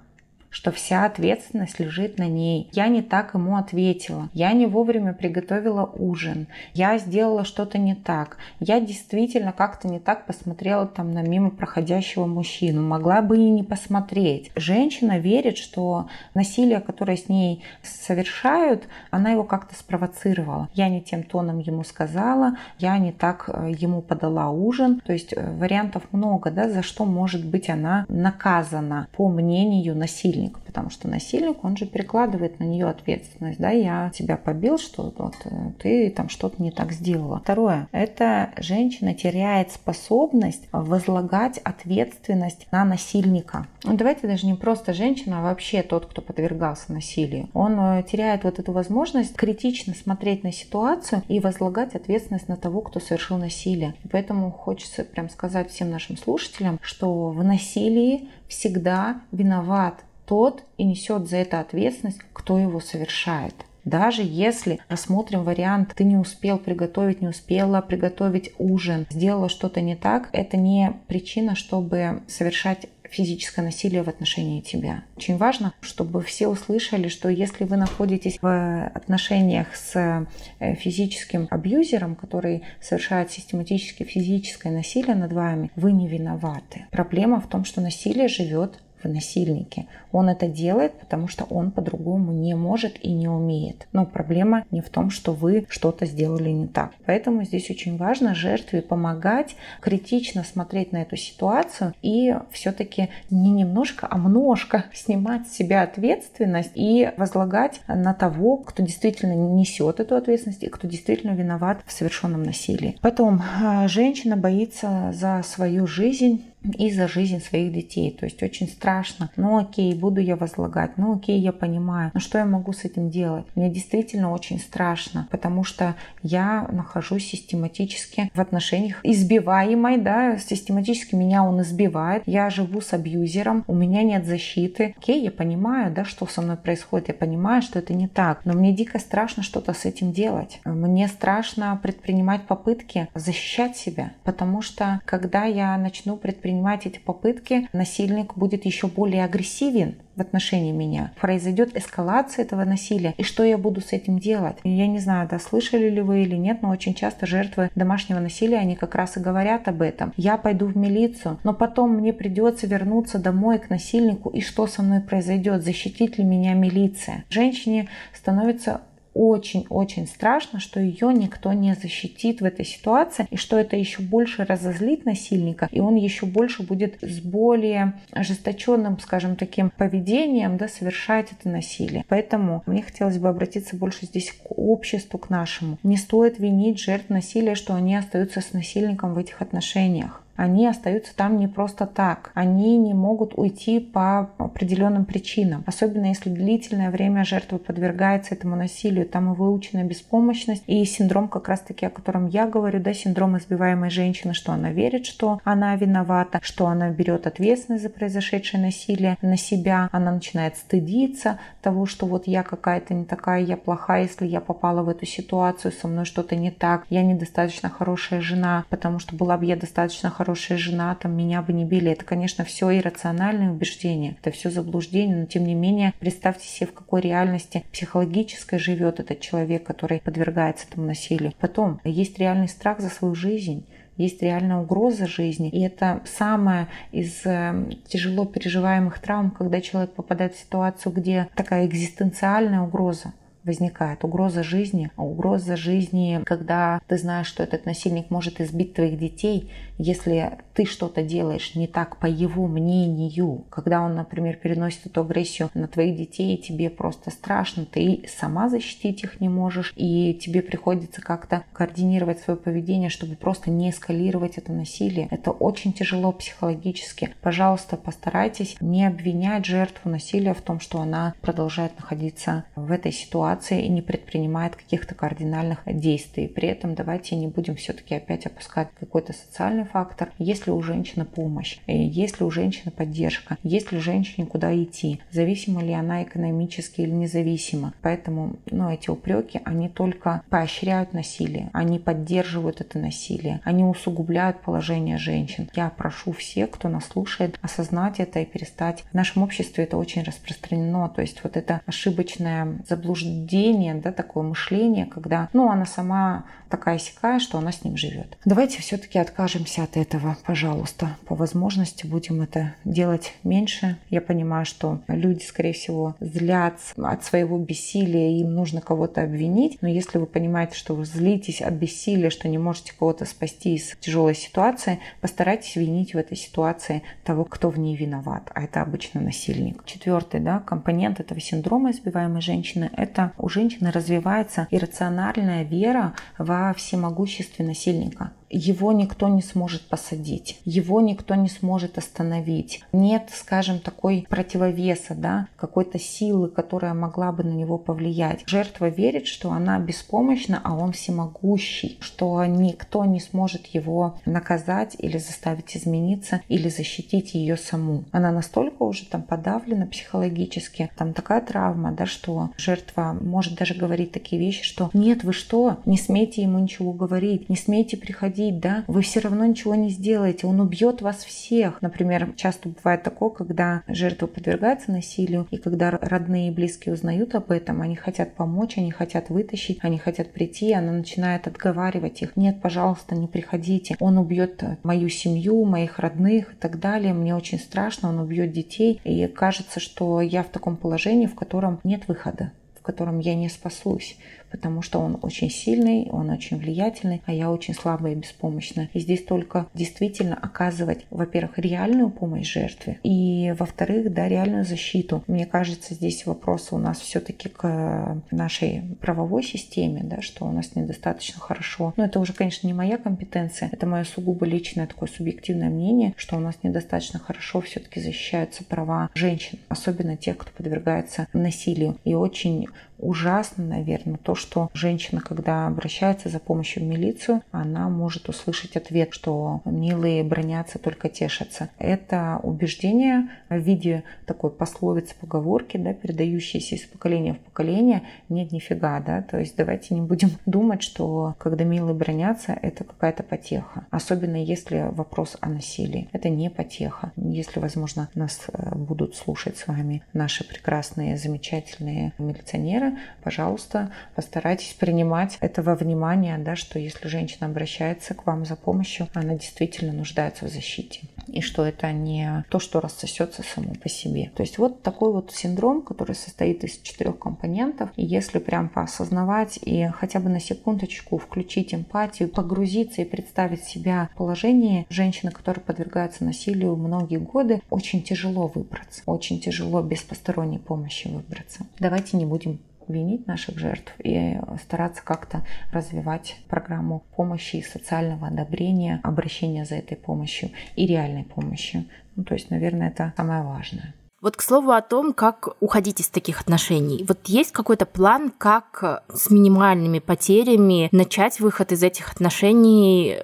что вся ответственность лежит на ней. Я не так ему ответила. Я не вовремя приготовила ужин. Я сделала что-то не так. Я действительно как-то не так посмотрела там на мимо проходящего мужчину. Могла бы и не посмотреть. Женщина верит, что насилие, которое с ней совершают, она его как-то спровоцировала. Я не тем тоном ему сказала, я не так э, ему подала ужин. То есть э, вариантов много, да, за что может быть она наказана по мнению насилия насильник, потому что насильник, он же перекладывает на нее ответственность, да, я тебя побил, что вот э, ты там что-то не так сделала. Второе, это женщина теряет способность возлагать ответственность на насильника. Ну, давайте даже не просто женщина, а вообще тот, кто подвергался насилию. Он э, теряет вот эту возможность критично смотреть на ситуацию и возлагать ответственность на того, кто совершил насилие. И поэтому хочется прям сказать всем нашим слушателям, что в насилии всегда виноват тот и несет за это ответственность, кто его совершает. Даже если рассмотрим вариант, ты не успел приготовить, не успела приготовить ужин, сделала что-то не так, это не причина, чтобы совершать физическое насилие в отношении тебя. Очень важно, чтобы все услышали, что если вы находитесь в отношениях с э, физическим абьюзером, который совершает систематически физическое насилие над вами, вы не виноваты. Проблема в том, что насилие живет в насильнике. Он это делает, потому что он по-другому не может и не умеет. Но проблема не в том, что вы что-то сделали не так. Поэтому здесь очень важно жертве помогать критично смотреть на эту ситуацию и все-таки не немножко, а множко снимать с себя ответственность и возлагать на того, кто действительно несет эту ответственность и кто действительно виноват в совершенном насилии. Потом а, женщина боится за свою жизнь и за жизнь своих детей. То есть очень страшно. Ну окей, буду я возлагать. Ну окей, я понимаю. Но что я могу с этим делать? Мне действительно очень страшно, потому что я нахожусь систематически в отношениях избиваемой, да, систематически меня он избивает. Я живу с абьюзером, у меня нет защиты. Окей, я понимаю, да, что со мной происходит. Я понимаю, что это не так. Но мне дико страшно что-то с этим делать. Мне страшно предпринимать попытки защищать себя, потому что когда я начну предпринимать предпринимать эти попытки, насильник будет еще более агрессивен в отношении меня. Произойдет эскалация этого насилия. И что я буду с этим делать? Я не знаю, да, слышали ли вы или нет, но очень часто жертвы домашнего насилия, они как раз и говорят об этом. Я пойду в милицию, но потом мне придется вернуться домой к насильнику, и что со мной произойдет? Защитит ли меня милиция? Женщине становится очень-очень страшно, что ее никто не защитит в этой ситуации, и что это еще больше разозлит насильника, и он еще больше будет с более ожесточенным, скажем, таким поведением да, совершать это насилие. Поэтому мне хотелось бы обратиться больше здесь к обществу, к нашему. Не стоит винить жертв насилия, что они остаются с насильником в этих отношениях они остаются там не просто так. Они не могут уйти по определенным причинам. Особенно если длительное время жертва подвергается этому насилию. Там и выученная беспомощность, и синдром как раз-таки, о котором я говорю, да, синдром избиваемой женщины, что она верит, что она виновата, что она берет ответственность за произошедшее насилие на себя, она начинает стыдиться того, что вот я какая-то не такая, я плохая, если я попала в эту ситуацию, со мной что-то не так, я недостаточно хорошая жена, потому что была бы я достаточно хорошая хорошая жена, там меня бы не били. Это, конечно, все иррациональные убеждения, это все заблуждение, но тем не менее представьте себе, в какой реальности психологической живет этот человек, который подвергается этому насилию. Потом есть реальный страх за свою жизнь есть реальная угроза жизни. И это самое из э, тяжело переживаемых травм, когда человек попадает в ситуацию, где такая экзистенциальная угроза возникает угроза жизни, а угроза жизни, когда ты знаешь, что этот насильник может избить твоих детей, если ты что-то делаешь не так по его мнению, когда он, например, переносит эту агрессию на твоих детей, тебе просто страшно, ты сама защитить их не можешь, и тебе приходится как-то координировать свое поведение, чтобы просто не эскалировать это насилие. Это очень тяжело психологически. Пожалуйста, постарайтесь не обвинять жертву насилия в том, что она продолжает находиться в этой ситуации и не предпринимает каких-то кардинальных действий. При этом давайте не будем все-таки опять опускать какой-то социальный фактор, есть ли у женщины помощь, э, есть ли у женщины поддержка, есть ли у женщины куда идти, зависима ли она экономически или независима. Поэтому ну, эти упреки, они только поощряют насилие, они поддерживают это насилие, они усугубляют положение женщин. Я прошу всех, кто нас слушает, осознать это и перестать. В нашем обществе это очень распространено, то есть вот это ошибочное заблуждение, да, такое мышление, когда, ну, она сама такая сякая, что она с ним живет. Давайте все-таки откажемся от этого, пожалуйста пожалуйста, по возможности будем это делать меньше. Я понимаю, что люди, скорее всего, злятся от своего бессилия, им нужно кого-то обвинить. Но если вы понимаете, что вы злитесь от бессилия, что не можете кого-то спасти из тяжелой ситуации, постарайтесь винить в этой ситуации того, кто в ней виноват. А это обычно насильник. Четвертый да, компонент этого синдрома избиваемой женщины – это у женщины развивается иррациональная вера во всемогуществе насильника его никто не сможет посадить, его никто не сможет остановить. Нет, скажем, такой противовеса, да, какой-то силы, которая могла бы на него повлиять. Жертва верит, что она беспомощна, а он всемогущий, что никто не сможет его наказать или заставить измениться, или защитить ее саму. Она настолько уже там подавлена психологически, там такая травма, да, что жертва может даже говорить такие вещи, что нет, вы что, не смейте ему ничего говорить, не смейте приходить уходить, да, вы все равно ничего не сделаете, он убьет вас всех. Например, часто бывает такое, когда жертва подвергается насилию, и когда родные и близкие узнают об этом, они хотят помочь, они хотят вытащить, они хотят прийти, она начинает отговаривать их. Нет, пожалуйста, не приходите, он убьет мою семью, моих родных и так далее, мне очень страшно, он убьет детей, и кажется, что я в таком положении, в котором нет выхода в котором я не спасусь потому что он очень сильный, он очень влиятельный, а я очень слабая и беспомощная. И здесь только действительно оказывать, во-первых, реальную помощь жертве, и, во-вторых, да, реальную защиту. Мне кажется, здесь вопрос у нас все-таки к нашей правовой системе, да, что у нас недостаточно хорошо. Но это уже, конечно, не моя компетенция, это мое сугубо личное такое субъективное мнение, что у нас недостаточно хорошо все-таки защищаются права женщин, особенно тех, кто подвергается насилию. И очень ужасно, наверное, то, что женщина, когда обращается за помощью в милицию, она может услышать ответ, что милые бронятся, только тешатся. Это убеждение в виде такой пословицы, поговорки, да, передающейся из поколения в поколение. Нет, нифига, да, то есть давайте не будем думать, что когда милые бронятся, это какая-то потеха. Особенно если вопрос о насилии. Это не потеха. Если, возможно, нас э, будут слушать с вами наши прекрасные, замечательные милиционеры, пожалуйста, постарайтесь принимать этого внимания, да, что если женщина обращается к вам за помощью, она действительно нуждается в защите. И что это не то, что рассосется само по себе. То есть вот такой вот синдром, который состоит из четырех компонентов. И если прям поосознавать и хотя бы на секундочку включить эмпатию, погрузиться и представить себя в положении женщины, которая подвергается насилию многие годы, очень тяжело выбраться. Очень тяжело без посторонней помощи выбраться. Давайте не будем винить наших жертв и стараться как-то развивать программу помощи и социального одобрения, обращения за этой помощью и реальной помощью. Ну, то есть, наверное, это самое важное.
Вот к слову о том, как уходить из таких отношений. Вот есть какой-то план, как с минимальными потерями начать выход из этих отношений?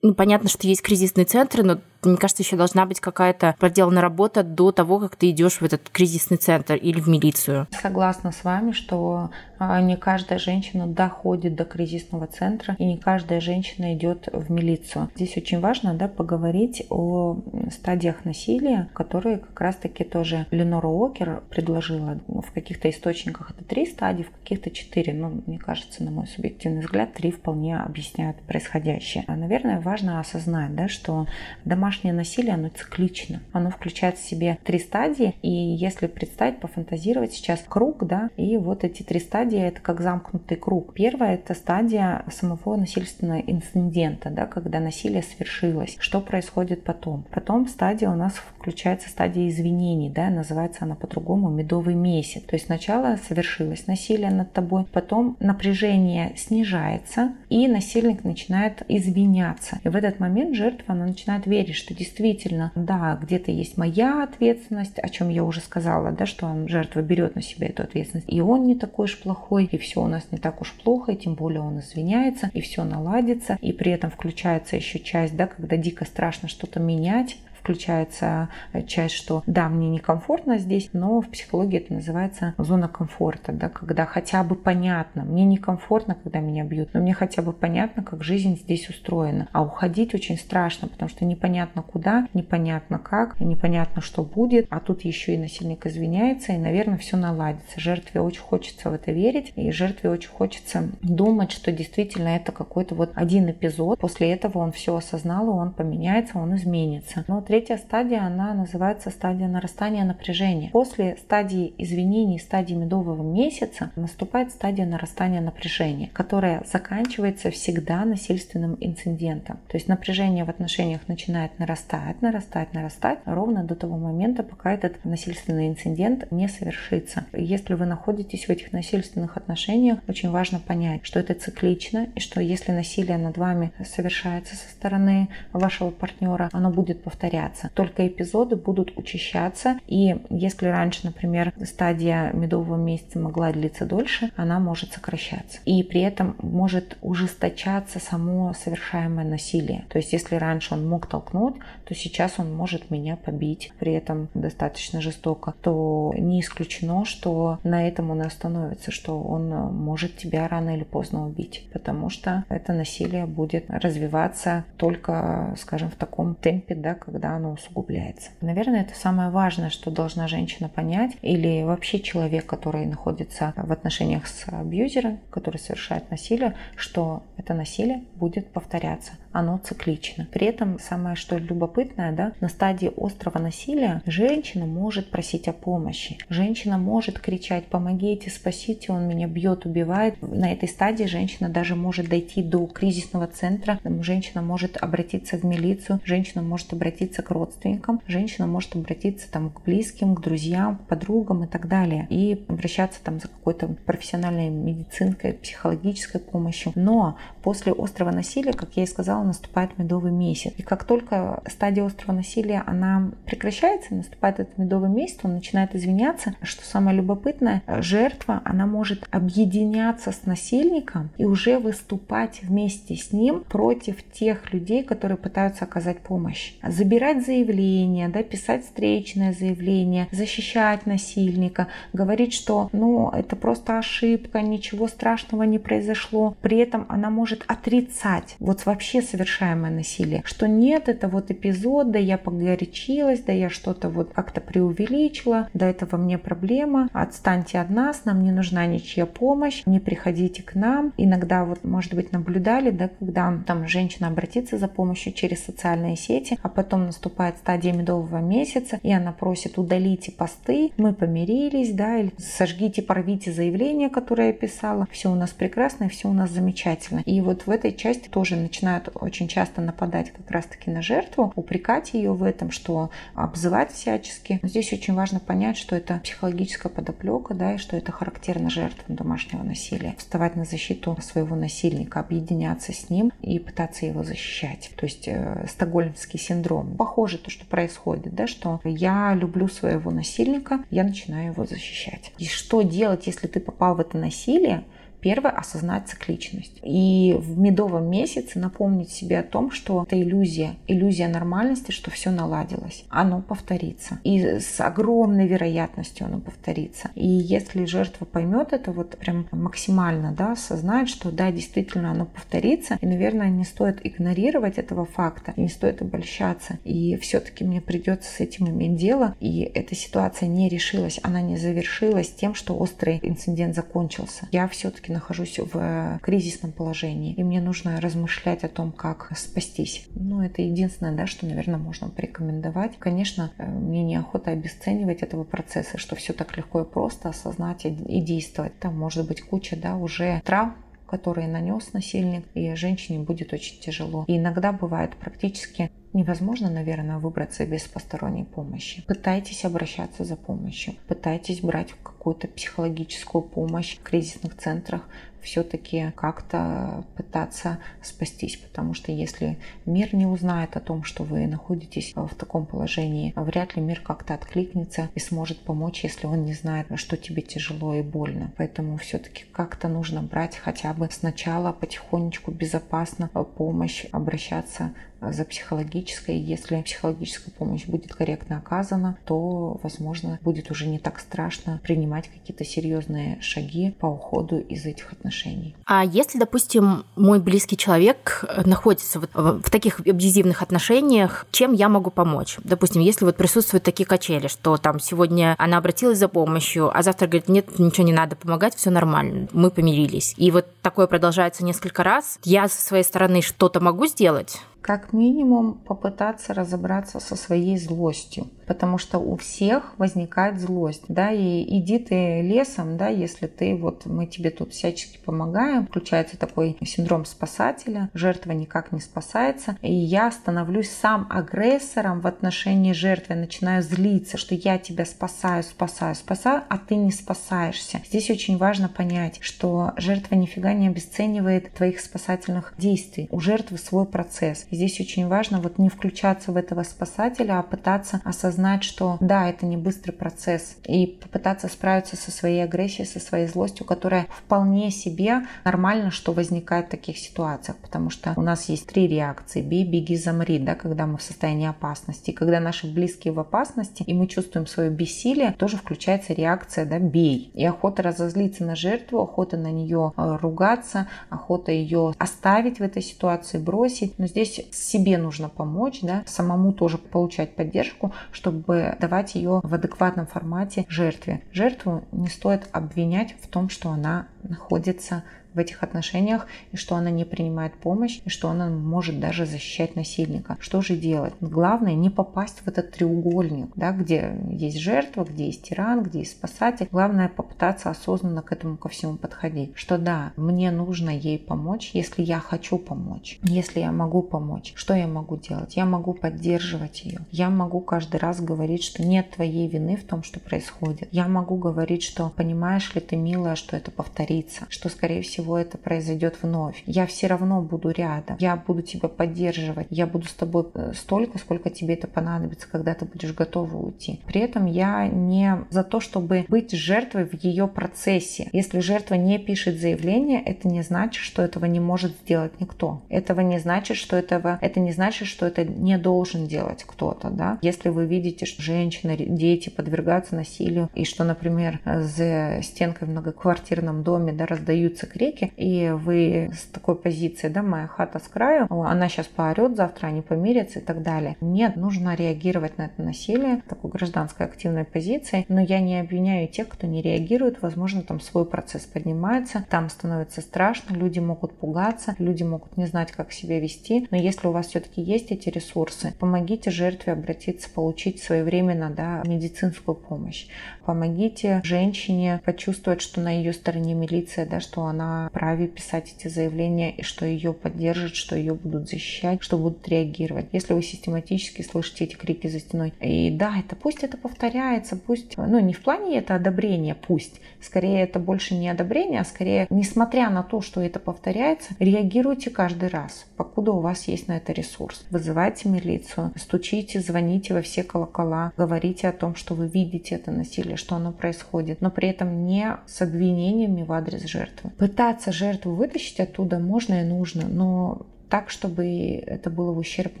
Ну, понятно, что есть кризисные центры, но мне кажется, еще должна быть какая-то проделана работа до того, как ты идешь в этот кризисный центр или в милицию.
Согласна с вами, что а, не каждая женщина доходит до кризисного центра, и не каждая женщина идет в милицию. Здесь очень важно да, поговорить о стадиях насилия, которые как раз-таки тоже Ленора Уокер предложила. В каких-то источниках это три стадии, в каких-то четыре. Но мне кажется, на мой субъективный взгляд, три вполне объясняют происходящее. А, наверное, важно осознать, да, что домашний домашнее насилие, оно циклично. Оно включает в себе три стадии. И если представить, пофантазировать сейчас круг, да, и вот эти три стадии это как замкнутый круг. Первая это стадия самого насильственного инцидента, да, когда насилие свершилось. Что происходит потом? Потом стадия у нас включается стадия извинений, да, называется она по-другому медовый месяц. То есть сначала совершилось насилие над тобой, потом напряжение снижается, и насильник начинает извиняться. И в этот момент жертва она начинает верить, что действительно, да, где-то есть моя ответственность, о чем я уже сказала, да, что он, жертва берет на себя эту ответственность, и он не такой уж плохой, и все у нас не так уж плохо, и тем более он извиняется, и все наладится, и при этом включается еще часть, да, когда дико страшно что-то менять, включается часть, что да, мне некомфортно здесь, но в психологии это называется зона комфорта, да, когда хотя бы понятно, мне некомфортно, когда меня бьют, но мне хотя бы понятно, как жизнь здесь устроена. А уходить очень страшно, потому что непонятно куда, непонятно как, непонятно, что будет, а тут еще и насильник извиняется, и, наверное, все наладится. Жертве очень хочется в это верить, и жертве очень хочется думать, что действительно это какой-то вот один эпизод. После этого он все осознал, и он поменяется, он изменится. Но третья стадия, она называется стадия нарастания напряжения. После стадии извинений, стадии медового месяца наступает стадия нарастания напряжения, которая заканчивается всегда насильственным инцидентом. То есть напряжение в отношениях начинает нарастать, нарастать, нарастать ровно до того момента, пока этот насильственный инцидент не совершится. Если вы находитесь в этих насильственных отношениях, очень важно понять, что это циклично и что если насилие над вами совершается со стороны вашего партнера, оно будет повторяться. Только эпизоды будут учащаться, и если раньше, например, стадия медового месяца могла длиться дольше, она может сокращаться. И при этом может ужесточаться само совершаемое насилие. То есть если раньше он мог толкнуть, то сейчас он может меня побить, при этом достаточно жестоко, то не исключено, что на этом он и остановится, что он может тебя рано или поздно убить, потому что это насилие будет развиваться только, скажем, в таком темпе, да, когда оно усугубляется. Наверное, это самое важное, что должна женщина понять, или вообще человек, который находится в отношениях с абьюзером, который совершает насилие, что это насилие будет повторяться оно циклично. При этом самое что любопытное, да, на стадии острого насилия женщина может просить о помощи. Женщина может кричать «помогите, спасите, он меня бьет, убивает». На этой стадии женщина даже может дойти до кризисного центра, женщина может обратиться в милицию, женщина может обратиться к родственникам, женщина может обратиться там, к близким, к друзьям, к подругам и так далее. И обращаться там за какой-то профессиональной медицинской, психологической помощью. Но после острого насилия, как я и сказала, наступает медовый месяц. И как только стадия острого насилия, она прекращается, наступает этот медовый месяц, он начинает извиняться. Что самое любопытное, жертва, она может объединяться с насильником и уже выступать вместе с ним против тех людей, которые пытаются оказать помощь. Забирать заявление, да, писать встречное заявление, защищать насильника, говорить, что ну, это просто ошибка, ничего страшного не произошло. При этом она может отрицать вот вообще совершаемое насилие. Что нет, это вот эпизод, да я погорячилась, да я что-то вот как-то преувеличила, да это во мне проблема, отстаньте от нас, нам не нужна ничья помощь, не приходите к нам. Иногда вот, может быть, наблюдали, да, когда там женщина обратится за помощью через социальные сети, а потом наступает стадия медового месяца, и она просит удалите посты, мы помирились, да, или сожгите, порвите заявление, которое я писала, все у нас прекрасно, все у нас замечательно. И вот в этой части тоже начинают очень часто нападать как раз-таки на жертву, упрекать ее в этом, что обзывать всячески. Но здесь очень важно понять, что это психологическая подоплека, да, и что это характерно жертвам домашнего насилия. Вставать на защиту своего насильника, объединяться с ним и пытаться его защищать. То есть э, стокгольмский синдром. Похоже то, что происходит, да, что я люблю своего насильника, я начинаю его защищать. И что делать, если ты попал в это насилие? Первое – осознать цикличность. И в медовом месяце напомнить себе о том, что это иллюзия, иллюзия нормальности, что все наладилось. Оно повторится. И с огромной вероятностью оно повторится. И если жертва поймет это вот прям максимально, да, осознает, что да, действительно оно повторится, и, наверное, не стоит игнорировать этого факта, не стоит обольщаться. И все-таки мне придется с этим иметь дело. И эта ситуация не решилась, она не завершилась тем, что острый инцидент закончился. Я все-таки все-таки нахожусь в э, кризисном положении, и мне нужно размышлять о том, как спастись. Ну, это единственное, да, что, наверное, можно порекомендовать. Конечно, э, мне неохота обесценивать этого процесса, что все так легко и просто осознать и действовать. Там может быть куча, да, уже травм, которые нанес насильник, и женщине будет очень тяжело. И иногда бывает практически невозможно, наверное, выбраться без посторонней помощи. Пытайтесь обращаться за помощью, пытайтесь брать какую-то психологическую помощь в кризисных центрах, все-таки как-то пытаться спастись, потому что если мир не узнает о том, что вы находитесь в таком положении, вряд ли мир как-то откликнется и сможет помочь, если он не знает, что тебе тяжело и больно. Поэтому все-таки как-то нужно брать хотя бы сначала потихонечку безопасно помощь, обращаться за психологической. Если психологическая помощь будет корректно оказана, то, возможно, будет уже не так страшно принимать какие-то серьезные шаги по уходу из этих отношений.
А если, допустим, мой близкий человек находится вот в таких абьюзивных отношениях, чем я могу помочь? Допустим, если вот присутствуют такие качели, что там сегодня она обратилась за помощью, а завтра говорит, нет, ничего не надо помогать, все нормально, мы помирились. И вот такое продолжается несколько раз. Я со своей стороны что-то могу сделать?
Как минимум попытаться разобраться со своей злостью, потому что у всех возникает злость, да, и иди ты лесом, да, если ты вот мы тебе тут всячески помогаем, включается такой синдром спасателя, жертва никак не спасается, и я становлюсь сам агрессором в отношении жертвы, начинаю злиться, что я тебя спасаю, спасаю, спасаю, а ты не спасаешься. Здесь очень важно понять, что жертва нифига не обесценивает твоих спасательных действий, у жертвы свой процесс. И здесь очень важно вот не включаться в этого спасателя, а пытаться осознать, что да, это не быстрый процесс, и попытаться справиться со своей агрессией, со своей злостью, которая вполне себе нормально, что возникает в таких ситуациях, потому что у нас есть три реакции. Бей, беги, замри, да, когда мы в состоянии опасности. когда наши близкие в опасности, и мы чувствуем свое бессилие, тоже включается реакция, да, бей. И охота разозлиться на жертву, охота на нее э, ругаться, охота ее оставить в этой ситуации, бросить. Но здесь себе нужно помочь, да, самому тоже получать поддержку, чтобы давать ее в адекватном формате жертве. Жертву не стоит обвинять в том, что она находится в этих отношениях, и что она не принимает помощь, и что она может даже защищать насильника. Что же делать? Главное не попасть в этот треугольник, да, где есть жертва, где есть тиран, где есть спасатель. Главное попытаться осознанно к этому ко всему подходить. Что да, мне нужно ей помочь, если я хочу помочь, если я могу помочь. Что я могу делать? Я могу поддерживать ее. Я могу каждый раз говорить, что нет твоей вины в том, что происходит. Я могу говорить, что понимаешь ли ты, милая, что это повторится, что скорее всего всего это произойдет вновь. Я все равно буду рядом. Я буду тебя поддерживать. Я буду с тобой э, столько, сколько тебе это понадобится, когда ты будешь готова уйти. При этом я не за то, чтобы быть жертвой в ее процессе. Если жертва не пишет заявление, это не значит, что этого не может сделать никто. Этого не значит, что этого, это не значит, что это не должен делать кто-то, да. Если вы видите, что женщины, дети подвергаются насилию и что, например, за стенкой в многоквартирном доме, да, раздаются крики, человеке, и вы с такой позиции, да, моя хата с краю, она сейчас поорет, завтра они помирятся и так далее. Нет, нужно реагировать на это насилие, такой гражданской активной позиции, но я не обвиняю тех, кто не реагирует, возможно, там свой процесс поднимается, там становится страшно, люди могут пугаться, люди могут не знать, как себя вести, но если у вас все-таки есть эти ресурсы, помогите жертве обратиться, получить своевременно да, медицинскую помощь. Помогите женщине почувствовать, что на ее стороне милиция, да, что она праве писать эти заявления и что ее поддержат, что ее будут защищать, что будут реагировать. Если вы систематически слышите эти крики за стеной, и да, это пусть это повторяется, пусть, ну не в плане это одобрение, пусть, скорее это больше не одобрение, а скорее, несмотря на то, что это повторяется, реагируйте каждый раз, покуда у вас есть на это ресурс. Вызывайте милицию, стучите, звоните во все колокола, говорите о том, что вы видите это насилие, что оно происходит, но при этом не с обвинениями в адрес жертвы. Пытайтесь пытаться жертву вытащить оттуда можно и нужно, но так, чтобы это было в ущерб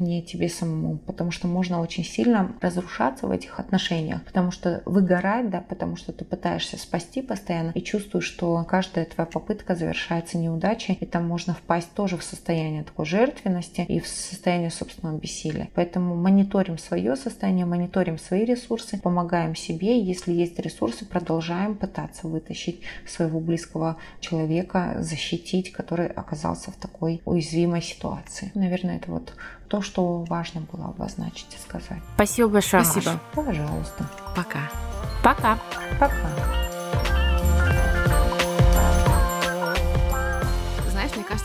не тебе самому, потому что можно очень сильно разрушаться в этих отношениях, потому что выгорать, да, потому что ты пытаешься спасти постоянно и чувствуешь, что каждая твоя попытка завершается неудачей, и там можно впасть тоже в состояние такой жертвенности и в состояние собственного бессилия. Поэтому мониторим свое состояние, мониторим свои ресурсы, помогаем себе, если есть ресурсы, продолжаем пытаться вытащить своего близкого человека, защитить, который оказался в такой уязвимой ситуации ситуации. Наверное, это вот то, что важно было обозначить и сказать.
Спасибо большое.
Спасибо.
Маша. Пожалуйста.
Пока.
Пока.
Пока.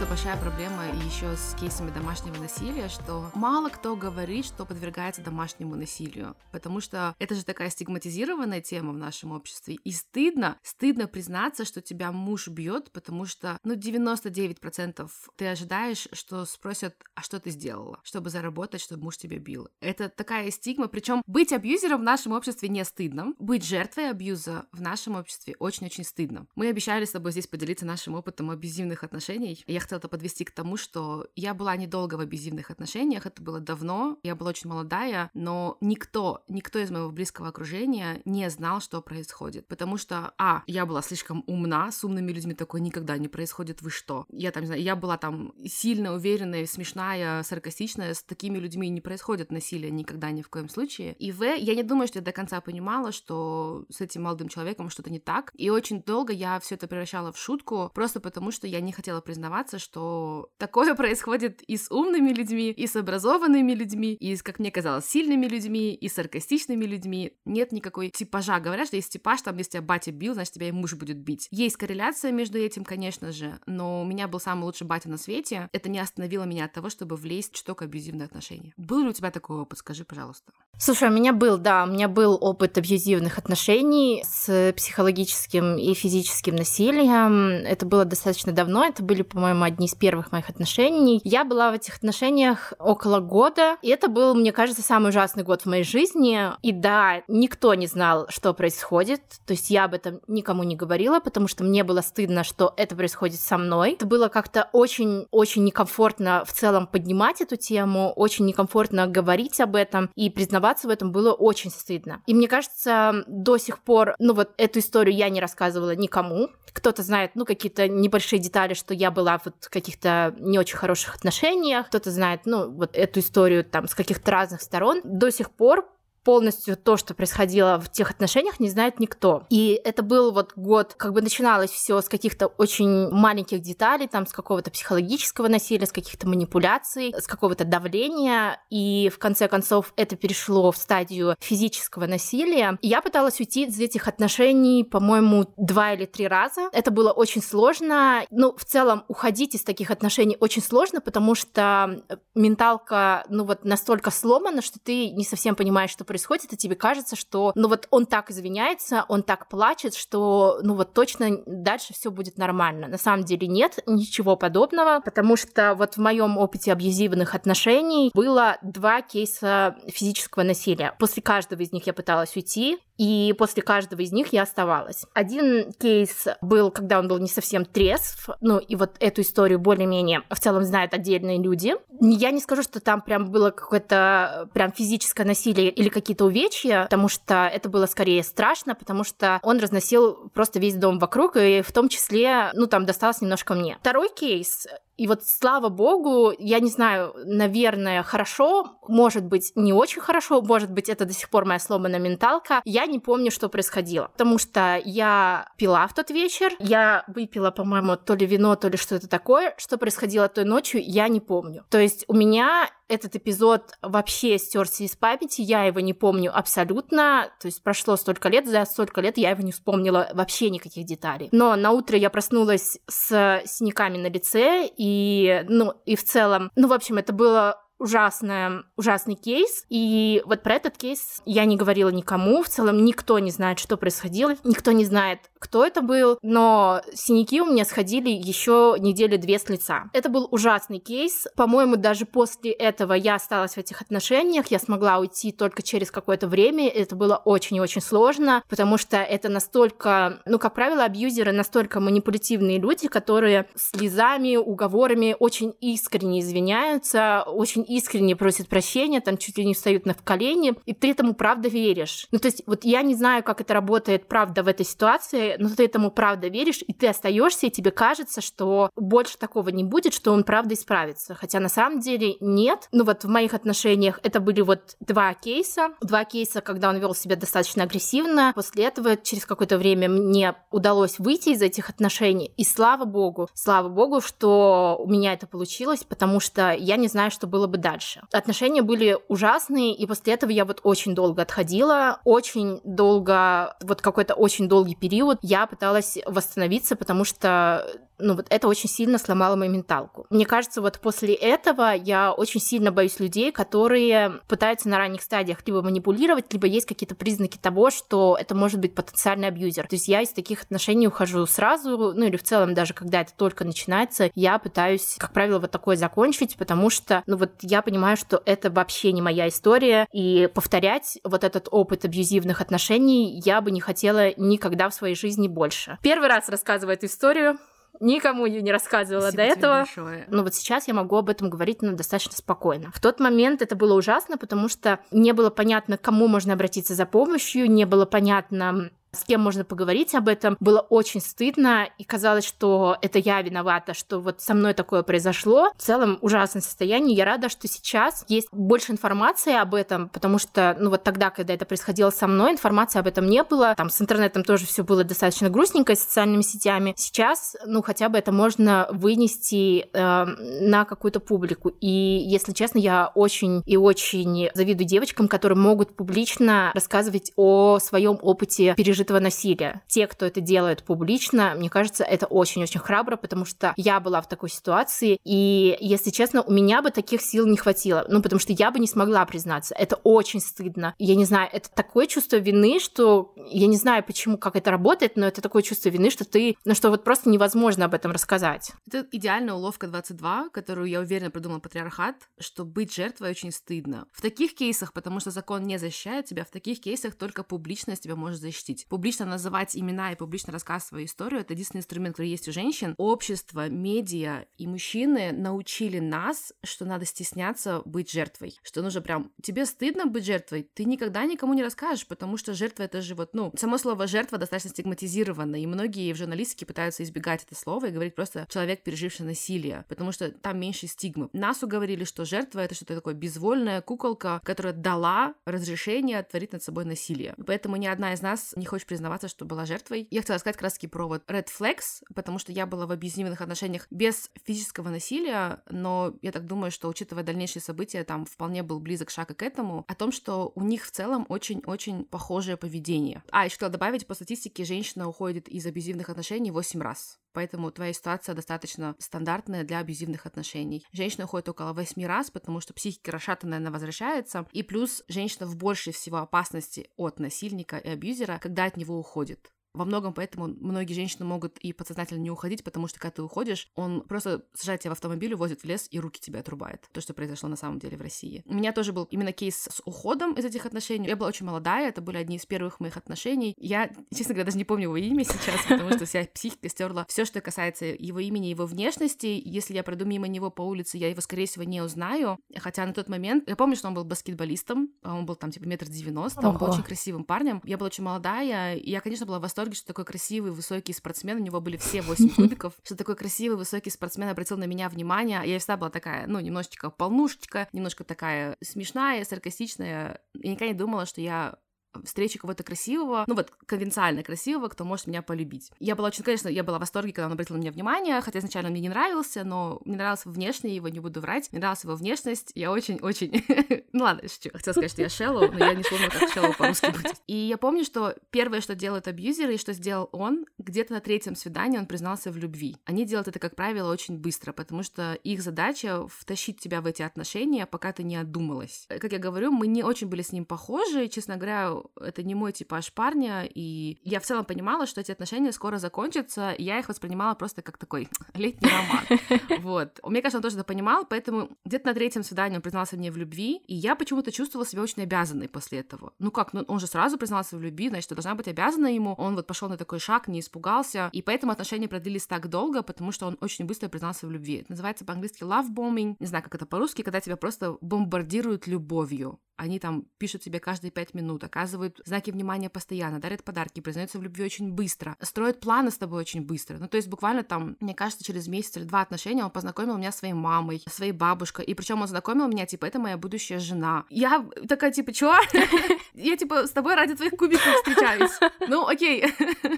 Большой большая проблема еще с кейсами домашнего насилия, что мало кто говорит, что подвергается домашнему насилию, потому что это же такая стигматизированная тема в нашем обществе, и стыдно, стыдно признаться, что тебя муж бьет, потому что, ну, 99% ты ожидаешь, что спросят, а что ты сделала, чтобы заработать, чтобы муж тебя бил. Это такая стигма, причем быть абьюзером в нашем обществе не стыдно, быть жертвой абьюза в нашем обществе очень-очень стыдно. Мы обещали с тобой здесь поделиться нашим опытом абьюзивных отношений. Я хотела это подвести к тому, что я была недолго в абьюзивных отношениях, это было давно, я была очень молодая, но никто, никто из моего близкого окружения не знал, что происходит, потому что, а, я была слишком умна, с умными людьми такое никогда не происходит, вы что? Я там, не знаю, я была там сильно уверенная, смешная, саркастичная, с такими людьми не происходит насилие никогда ни в коем случае. И в, я не думаю, что я до конца понимала, что с этим молодым человеком что-то не так, и очень долго я все это превращала в шутку, просто потому что я не хотела признаваться, что такое происходит и с умными людьми, и с образованными людьми, и с, как мне казалось, сильными людьми, и с саркастичными людьми. Нет никакой типажа. Говорят, что есть типаж, там, если тебя батя бил, значит, тебя и муж будет бить. Есть корреляция между этим, конечно же, но у меня был самый лучший батя на свете. Это не остановило меня от того, чтобы влезть в чуток абьюзивные отношения. Был ли у тебя такой опыт? Скажи, пожалуйста.
Слушай, у меня был, да, у меня был опыт абьюзивных отношений с психологическим и физическим насилием. Это было достаточно давно, это были, по-моему, одни из первых моих отношений. Я была в этих отношениях около года, и это был, мне кажется, самый ужасный год в моей жизни. И да, никто не знал, что происходит, то есть я об этом никому не говорила, потому что мне было стыдно, что это происходит со мной. Это было как-то очень-очень некомфортно в целом поднимать эту тему, очень некомфортно говорить об этом и признаваться в этом было очень стыдно. И мне кажется, до сих пор, ну вот эту историю я не рассказывала никому. Кто-то знает, ну, какие-то небольшие детали, что я была вот в каких-то не очень хороших отношениях. Кто-то знает, ну, вот эту историю там с каких-то разных сторон. До сих пор полностью то, что происходило в тех отношениях, не знает никто. И это был вот год, как бы начиналось все с каких-то очень маленьких деталей, там, с какого-то психологического насилия, с каких-то манипуляций, с какого-то давления, и в конце концов это перешло в стадию физического насилия. И я пыталась уйти из этих отношений, по-моему, два или три раза. Это было очень сложно. Ну, в целом, уходить из таких отношений очень сложно, потому что менталка, ну вот, настолько сломана, что ты не совсем понимаешь, что происходит, и тебе кажется, что, ну вот он так извиняется, он так плачет, что, ну вот точно дальше все будет нормально. На самом деле нет ничего подобного, потому что вот в моем опыте абьюзивных отношений было два кейса физического насилия. После каждого из них я пыталась уйти, и после каждого из них я оставалась. Один кейс был, когда он был не совсем трезв, ну и вот эту историю более-менее в целом знают отдельные люди. Я не скажу, что там прям было какое-то прям физическое насилие или какие-то увечья, потому что это было скорее страшно, потому что он разносил просто весь дом вокруг, и в том числе, ну там досталось немножко мне. Второй кейс и вот слава богу, я не знаю, наверное, хорошо, может быть, не очень хорошо, может быть, это до сих пор моя сломанная менталка. Я не помню, что происходило, потому что я пила в тот вечер, я выпила, по-моему, то ли вино, то ли что-то такое. Что происходило той ночью, я не помню. То есть у меня этот эпизод вообще стерся из памяти, я его не помню абсолютно, то есть прошло столько лет, за столько лет я его не вспомнила вообще никаких деталей. Но на утро я проснулась с синяками на лице, и, ну, и в целом, ну, в общем, это было ужасная, ужасный кейс. И вот про этот кейс я не говорила никому. В целом никто не знает, что происходило. Никто не знает, кто это был. Но синяки у меня сходили еще недели две с лица. Это был ужасный кейс. По-моему, даже после этого я осталась в этих отношениях. Я смогла уйти только через какое-то время. Это было очень и очень сложно, потому что это настолько, ну, как правило, абьюзеры настолько манипулятивные люди, которые слезами, уговорами очень искренне извиняются, очень искренне просят прощения, там чуть ли не встают на колени, и ты этому правда веришь. Ну, то есть, вот я не знаю, как это работает, правда, в этой ситуации, но ты этому правда веришь, и ты остаешься, и тебе кажется, что больше такого не будет, что он правда исправится. Хотя на самом деле нет. Ну, вот в моих отношениях это были вот два кейса. Два кейса, когда он вел себя достаточно агрессивно. После этого через какое-то время мне удалось выйти из этих отношений. И слава богу, слава богу, что у меня это получилось, потому что я не знаю, что было бы дальше. Отношения были ужасные, и после этого я вот очень долго отходила, очень долго, вот какой-то очень долгий период я пыталась восстановиться, потому что ну вот это очень сильно сломало мою менталку. Мне кажется, вот после этого я очень сильно боюсь людей, которые пытаются на ранних стадиях либо манипулировать, либо есть какие-то признаки того, что это может быть потенциальный абьюзер. То есть я из таких отношений ухожу сразу, ну или в целом даже когда это только начинается, я пытаюсь, как правило, вот такое закончить, потому что, ну вот я понимаю, что это вообще не моя история, и повторять вот этот опыт абьюзивных отношений я бы не хотела никогда в своей жизни больше. Первый раз рассказываю эту историю, никому ее не рассказывала
Спасибо
до этого.
большое.
Но вот сейчас я могу об этом говорить ну, достаточно спокойно. В тот момент это было ужасно, потому что не было понятно, к кому можно обратиться за помощью, не было понятно, с кем можно поговорить об этом. Было очень стыдно, и казалось, что это я виновата, что вот со мной такое произошло. В целом ужасное состояние. Я рада, что сейчас есть больше информации об этом, потому что, ну вот тогда, когда это происходило со мной, информации об этом не было. Там с интернетом тоже все было достаточно грустненько, с социальными сетями. Сейчас, ну хотя бы это можно вынести э, на какую-то публику. И, если честно, я очень и очень завидую девочкам, которые могут публично рассказывать о своем опыте пережития пережитого насилия. Те, кто это делает публично, мне кажется, это очень-очень храбро, потому что я была в такой ситуации, и, если честно, у меня бы таких сил не хватило, ну, потому что я бы не смогла признаться. Это очень стыдно. Я не знаю, это такое чувство вины, что я не знаю, почему, как это работает, но это такое чувство вины, что ты, ну, что вот просто невозможно об этом рассказать.
Это идеальная уловка 22, которую, я уверена, придумал патриархат, что быть жертвой очень стыдно. В таких кейсах, потому что закон не защищает тебя, в таких кейсах только публичность тебя может защитить публично называть имена и публично рассказывать свою историю, это единственный инструмент, который есть у женщин. Общество, медиа и мужчины научили нас, что надо стесняться быть жертвой, что нужно прям, тебе стыдно быть жертвой, ты никогда никому не расскажешь, потому что жертва это же вот, ну, само слово жертва достаточно стигматизировано, и многие в журналистике пытаются избегать это слова и говорить просто человек, переживший насилие, потому что там меньше стигмы. Нас уговорили, что жертва это что-то такое безвольная куколка, которая дала разрешение творить над собой насилие. Поэтому ни одна из нас не хочет хочешь признаваться, что была жертвой. Я хотела сказать краски про вот Red Flags, потому что я была в абьюзивных отношениях без физического насилия, но я так думаю, что, учитывая дальнейшие события, там вполне был близок шаг к этому, о том, что у них в целом очень-очень похожее поведение. А, еще хотела добавить, по статистике, женщина уходит из абьюзивных отношений 8 раз. Поэтому твоя ситуация достаточно стандартная для абьюзивных отношений. Женщина уходит около 8 раз, потому что психика расшатанная, она возвращается. И плюс женщина в большей всего опасности от насильника и абьюзера, когда от него уходит. Во многом поэтому многие женщины могут и подсознательно не уходить, потому что когда ты уходишь, он просто сажает тебя в автомобиль, увозит в лес и руки тебя отрубает. То, что произошло на самом деле в России. У меня тоже был именно кейс с уходом из этих отношений. Я была очень молодая, это были одни из первых моих отношений. Я, честно говоря, даже не помню его имя сейчас, потому что вся психика стерла все, что касается его имени, его внешности. Если я пройду мимо него по улице, я его, скорее всего, не узнаю. Хотя на тот момент, я помню, что он был баскетболистом, он был там типа метр девяносто, он был очень красивым парнем. Я была очень молодая, и я, конечно, была в восторге восторге, что такой красивый, высокий спортсмен, у него были все 8 кубиков, что такой красивый, высокий спортсмен обратил на меня внимание, я всегда была такая, ну, немножечко полнушечка, немножко такая смешная, саркастичная, я никогда не думала, что я встречи кого-то красивого, ну вот конвенциально красивого, кто может меня полюбить. Я была очень, конечно, я была в восторге, когда он обратил на меня внимание, хотя изначально он мне не нравился, но мне нравился внешне, его не буду врать, мне нравилась его внешность, я очень-очень... ну ладно, что хотела сказать, что я Шеллоу, но я не помню, как Шеллоу по-русски будет. И я помню, что первое, что делают абьюзеры, и что сделал он, где-то на третьем свидании он признался в любви. Они делают это, как правило, очень быстро, потому что их задача втащить тебя в эти отношения, пока ты не отдумалась. Как я говорю, мы не очень были с ним похожи, честно говоря, это не мой типаж парня, и я в целом понимала, что эти отношения скоро закончатся, и я их воспринимала просто как такой летний роман. Вот. Мне кажется, он тоже это понимал, поэтому где-то на третьем свидании он признался мне в любви, и я почему-то чувствовала себя очень обязанной после этого. Ну как, ну он же сразу признался в любви, значит, я должна быть обязана ему. Он вот пошел на такой шаг, не испугался, и поэтому отношения продлились так долго, потому что он очень быстро признался в любви. Это называется по-английски love bombing, не знаю, как это по-русски, когда тебя просто бомбардируют любовью. Они там пишут тебе каждые пять минут, оказывают знаки внимания постоянно, дарят подарки, признаются в любви очень быстро, строят планы с тобой очень быстро. Ну, то есть буквально там, мне кажется, через месяц или два отношения он познакомил меня с своей мамой, своей бабушкой, и причем он знакомил меня, типа, это моя будущая жена. Я такая, типа, чё? Я, типа, с тобой ради твоих кубиков встречаюсь. Ну, окей.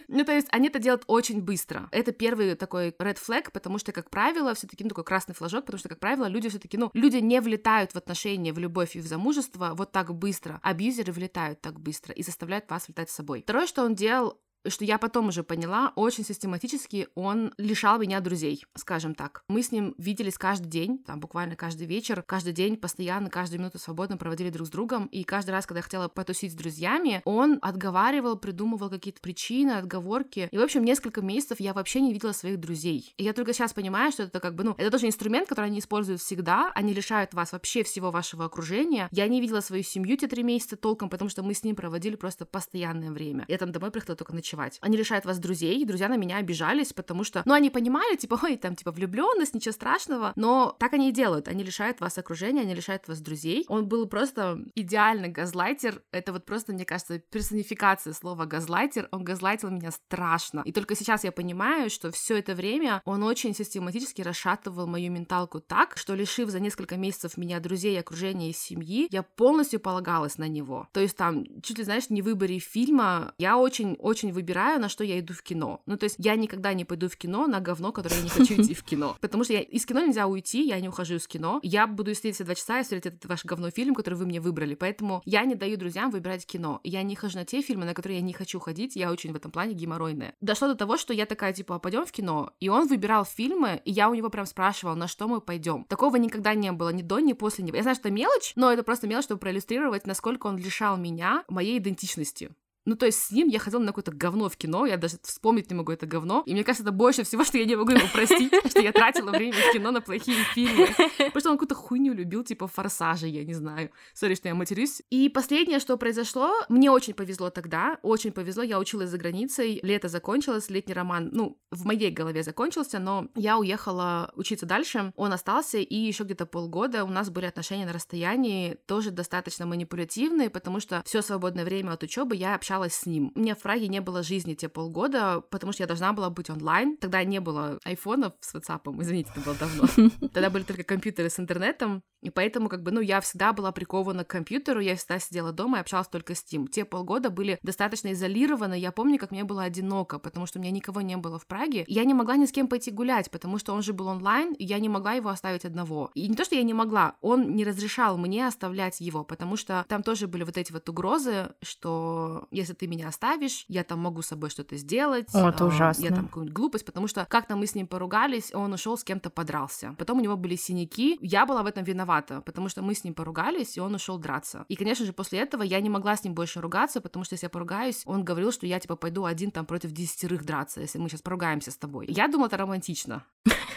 Ну, то есть они это делают очень быстро. Это первый такой red flag, потому что, как правило, все таки ну, такой красный флажок, потому что, как правило, люди все таки ну, люди не влетают в отношения, в любовь и в замужество вот так быстро. Абьюзеры влетают так и заставляют вас влетать с собой. Второе, что он делал, что я потом уже поняла, очень систематически он лишал меня друзей, скажем так. Мы с ним виделись каждый день, там буквально каждый вечер, каждый день постоянно, каждую минуту свободно проводили друг с другом, и каждый раз, когда я хотела потусить с друзьями, он отговаривал, придумывал какие-то причины, отговорки. И, в общем, несколько месяцев я вообще не видела своих друзей. И я только сейчас понимаю, что это как бы, ну, это тоже инструмент, который они используют всегда, они лишают вас вообще всего вашего окружения. Я не видела свою семью те три месяца толком, потому что мы с ним проводили просто постоянное время. Я там домой приехала только ночевать. Они лишают вас друзей, и друзья на меня обижались, потому что, ну, они понимали, типа, ой, там, типа, влюбленность, ничего страшного, но так они и делают. Они лишают вас окружения, они лишают вас друзей. Он был просто идеальный газлайтер. Это вот просто, мне кажется, персонификация слова газлайтер. Он газлайтил меня страшно. И только сейчас я понимаю, что все это время он очень систематически расшатывал мою менталку так, что лишив за несколько месяцев меня друзей, окружения и семьи, я полностью полагалась на него. То есть там, чуть ли, знаешь, не выборе фильма, я очень-очень выбираю, на что я иду в кино. Ну, то есть я никогда не пойду в кино на говно, которое я не хочу идти в кино. Потому что я, из кино нельзя уйти, я не ухожу из кино. Я буду сидеть все два часа и смотреть этот ваш говно фильм, который вы мне выбрали. Поэтому я не даю друзьям выбирать кино. Я не хожу на те фильмы, на которые я не хочу ходить. Я очень в этом плане геморройная. Дошло до того, что я такая, типа, «А пойдем в кино. И он выбирал фильмы, и я у него прям спрашивала, на что мы пойдем. Такого никогда не было ни до, ни после него. Я знаю, что это мелочь, но это просто мелочь, чтобы проиллюстрировать, насколько он лишал меня моей идентичности. Ну, то есть с ним я ходила на какое-то говно в кино, я даже вспомнить не могу это говно. И мне кажется, это больше всего, что я не могу его простить, что я тратила время в кино на плохие фильмы. Потому что он какую-то хуйню любил, типа форсажа, я не знаю. Сори, что я матерюсь. И последнее, что произошло, мне очень повезло тогда, очень повезло, я училась за границей, лето закончилось, летний роман, ну, в моей голове закончился, но я уехала учиться дальше, он остался, и еще где-то полгода у нас были отношения на расстоянии, тоже достаточно манипулятивные, потому что все свободное время от учебы я общалась общалась с ним. Меня в Праге не было жизни те полгода, потому что я должна была быть онлайн. Тогда не было айфонов с WhatsApp, извините, это было давно. Тогда были только компьютеры с интернетом, и поэтому, как бы, ну, я всегда была прикована к компьютеру, я всегда сидела дома и общалась только с Тим. Те полгода были достаточно изолированы, я помню, как мне было одиноко, потому что у меня никого не было в Праге. Я не могла ни с кем пойти гулять, потому что он же был онлайн, и я не могла его оставить одного. И не то, что я не могла, он не разрешал мне оставлять его, потому что там тоже были вот эти вот угрозы, что если ты меня оставишь, я там могу с собой что-то сделать.
О, это а, ужасно.
Я там какую-нибудь глупость, потому что как-то мы с ним поругались, он ушел с кем-то подрался. Потом у него были синяки, я была в этом виновата, потому что мы с ним поругались, и он ушел драться. И, конечно же, после этого я не могла с ним больше ругаться, потому что если я поругаюсь, он говорил, что я, типа, пойду один там против десятерых драться, если мы сейчас поругаемся с тобой. Я думала, это романтично.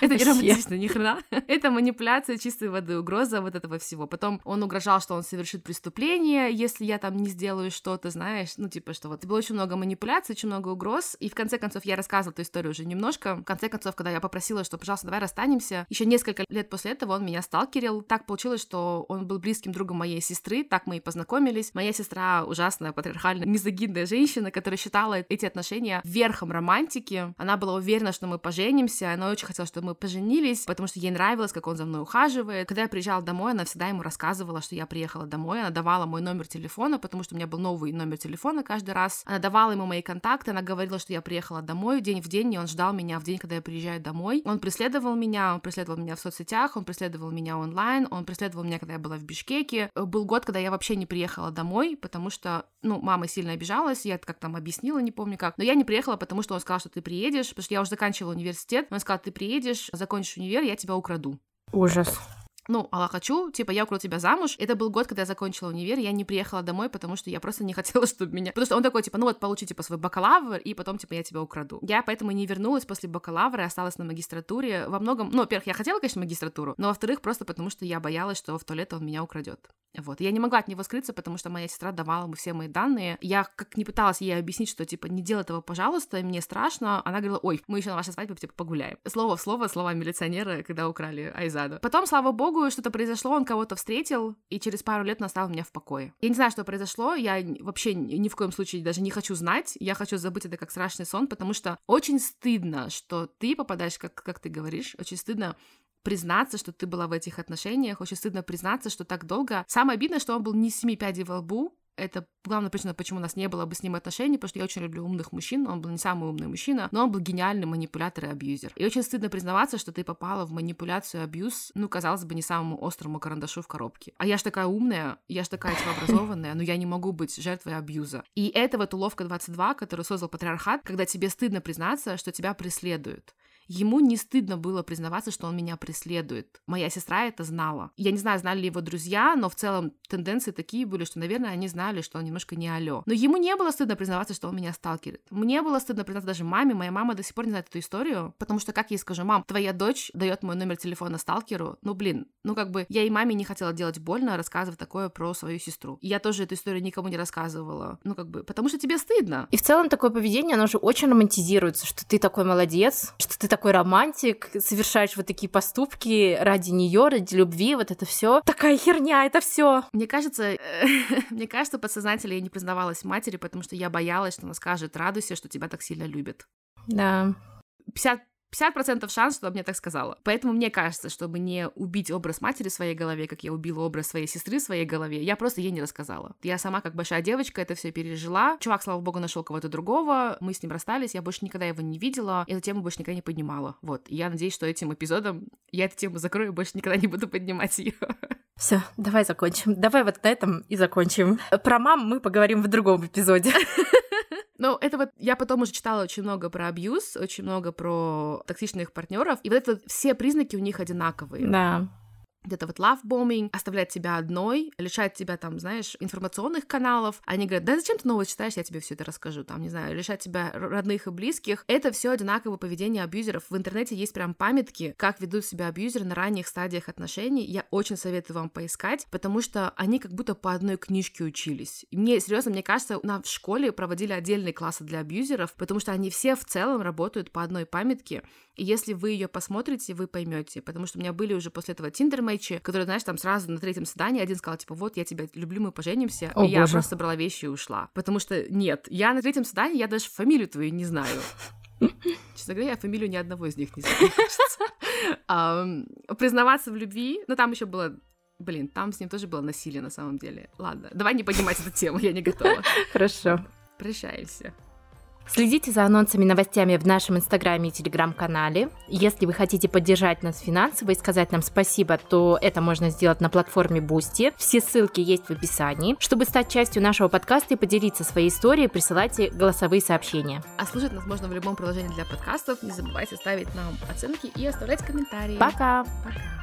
Это не романтично, ни хрена. Это манипуляция чистой воды, угроза вот этого всего. Потом он угрожал, что он совершит преступление, если я там не сделаю что-то, знаешь, ну, типа, что вот. Было очень много манипуляций, очень много угроз, и в конце концов я рассказывала эту историю уже немножко. В конце концов, когда я попросила, что, пожалуйста, давай расстанемся, еще несколько лет после этого он меня сталкерил. Так получилось, что он был близким другом моей сестры, так мы и познакомились. Моя сестра ужасная, патриархальная, мизогинная женщина, которая считала эти отношения верхом романтики. Она была уверена, что мы поженимся, она очень хотела, чтобы мы поженились, потому что ей нравилось, как он за мной ухаживает. Когда я приезжала домой, она всегда ему рассказывала, что я приехала домой, она давала мой номер телефона, потому что у меня был новый номер телефона каждый раз. Она давала ему мои контакты, она говорила, что я приехала домой день в день, и он ждал меня в день, когда я приезжаю домой. Он преследовал меня, он преследовал меня в соцсетях, он преследовал меня онлайн, он преследовал меня, когда я была в Бишкеке. Был год, когда я вообще не приехала домой, потому что, ну, мама сильно обижалась, я это как там объяснила, не помню как. Но я не приехала, потому что он сказал, что ты приедешь, потому что я уже заканчивала университет. Он сказал, ты приедешь, закончишь универ, я тебя украду.
Ужас
ну, Алла, хочу, типа, я украду тебя замуж. Это был год, когда я закончила универ, я не приехала домой, потому что я просто не хотела, чтобы меня... Потому что он такой, типа, ну вот, получи, типа, свой бакалавр, и потом, типа, я тебя украду. Я поэтому не вернулась после бакалавра, осталась на магистратуре. Во многом, ну, во-первых, я хотела, конечно, магистратуру, но во-вторых, просто потому что я боялась, что в туалет он меня украдет. Вот. Я не могла от него скрыться, потому что моя сестра давала ему все мои данные. Я как не пыталась ей объяснить, что, типа, не делай этого, пожалуйста, мне страшно. Она говорила, ой, мы еще на вашей свадьбе, типа, погуляем. Слово в слово, слова милиционера, когда украли Айзаду. Потом, слава богу, что-то произошло, он кого-то встретил, и через пару лет настал меня в покое. Я не знаю, что произошло, я вообще ни в коем случае даже не хочу знать, я хочу забыть это как страшный сон, потому что очень стыдно, что ты попадаешь, как, как ты говоришь, очень стыдно признаться, что ты была в этих отношениях, очень стыдно признаться, что так долго. Самое обидное, что он был не семи пядей во лбу, это главная причина, почему у нас не было бы с ним отношений, потому что я очень люблю умных мужчин, он был не самый умный мужчина, но он был гениальный манипулятор и абьюзер. И очень стыдно признаваться, что ты попала в манипуляцию и абьюз, ну, казалось бы, не самому острому карандашу в коробке. А я ж такая умная, я ж такая типа образованная, но я не могу быть жертвой абьюза. И это вот уловка 22, которую создал патриархат, когда тебе стыдно признаться, что тебя преследуют. Ему не стыдно было признаваться, что он меня преследует. Моя сестра это знала. Я не знаю, знали ли его друзья, но в целом тенденции такие были, что, наверное, они знали, что он немножко не алё. Но ему не было стыдно признаваться, что он меня сталкерит. Мне было стыдно признаться даже маме. Моя мама до сих пор не знает эту историю, потому что, как я ей скажу, мам, твоя дочь дает мой номер телефона сталкеру. Ну, блин, ну как бы я и маме не хотела делать больно, рассказывать такое про свою сестру. И я тоже эту историю никому не рассказывала. Ну, как бы, потому что тебе стыдно.
И в целом такое поведение, оно же очень романтизируется, что ты такой молодец, что ты такой такой романтик, совершаешь вот такие поступки ради нее, ради любви, вот это все. Такая херня, это все.
Мне кажется, мне кажется, подсознательно я не признавалась матери, потому что я боялась, что она скажет, радуйся, что тебя так сильно любят.
Да.
50 50% шанс, что она мне так сказала. Поэтому мне кажется, чтобы не убить образ матери в своей голове, как я убила образ своей сестры в своей голове, я просто ей не рассказала. Я сама, как большая девочка, это все пережила. Чувак, слава богу, нашел кого-то другого, мы с ним расстались, я больше никогда его не видела, эту тему больше никогда не поднимала. Вот. И я надеюсь, что этим эпизодом я эту тему закрою и больше никогда не буду поднимать ее.
Все, давай закончим. Давай вот на этом и закончим. Про мам мы поговорим в другом эпизоде.
Ну, это вот я потом уже читала очень много про абьюз, очень много про токсичных партнеров, и вот это вот все признаки у них одинаковые.
Да
где-то вот лавбоминг, оставлять тебя одной, лишать тебя там, знаешь, информационных каналов. Они говорят, да зачем ты новость читаешь, я тебе все это расскажу, там, не знаю, лишать тебя родных и близких. Это все одинаковое поведение абьюзеров. В интернете есть прям памятки, как ведут себя абьюзеры на ранних стадиях отношений. Я очень советую вам поискать, потому что они как будто по одной книжке учились. И мне, серьезно, мне кажется, на в школе проводили отдельные классы для абьюзеров, потому что они все в целом работают по одной памятке. Если вы ее посмотрите, вы поймете, потому что у меня были уже после этого тиндер мэчи, которые, знаешь, там сразу на третьем свидании один сказал, типа, вот, я тебя люблю, мы поженимся, О, и я просто собрала вещи и ушла. Потому что нет, я на третьем свидании, я даже фамилию твою не знаю. Честно говоря, я фамилию ни одного из них не знаю, Признаваться в любви, ну там еще было Блин, там с ним тоже было насилие на самом деле. Ладно, давай не поднимать эту тему, я не готова.
Хорошо.
Прощаемся.
Следите за анонсами и новостями в нашем инстаграме и телеграм-канале. Если вы хотите поддержать нас финансово и сказать нам спасибо, то это можно сделать на платформе Boosty. Все ссылки есть в описании. Чтобы стать частью нашего подкаста и поделиться своей историей, присылайте голосовые сообщения.
А слушать нас можно в любом приложении для подкастов. Не забывайте ставить нам оценки и оставлять комментарии.
Пока!
Пока!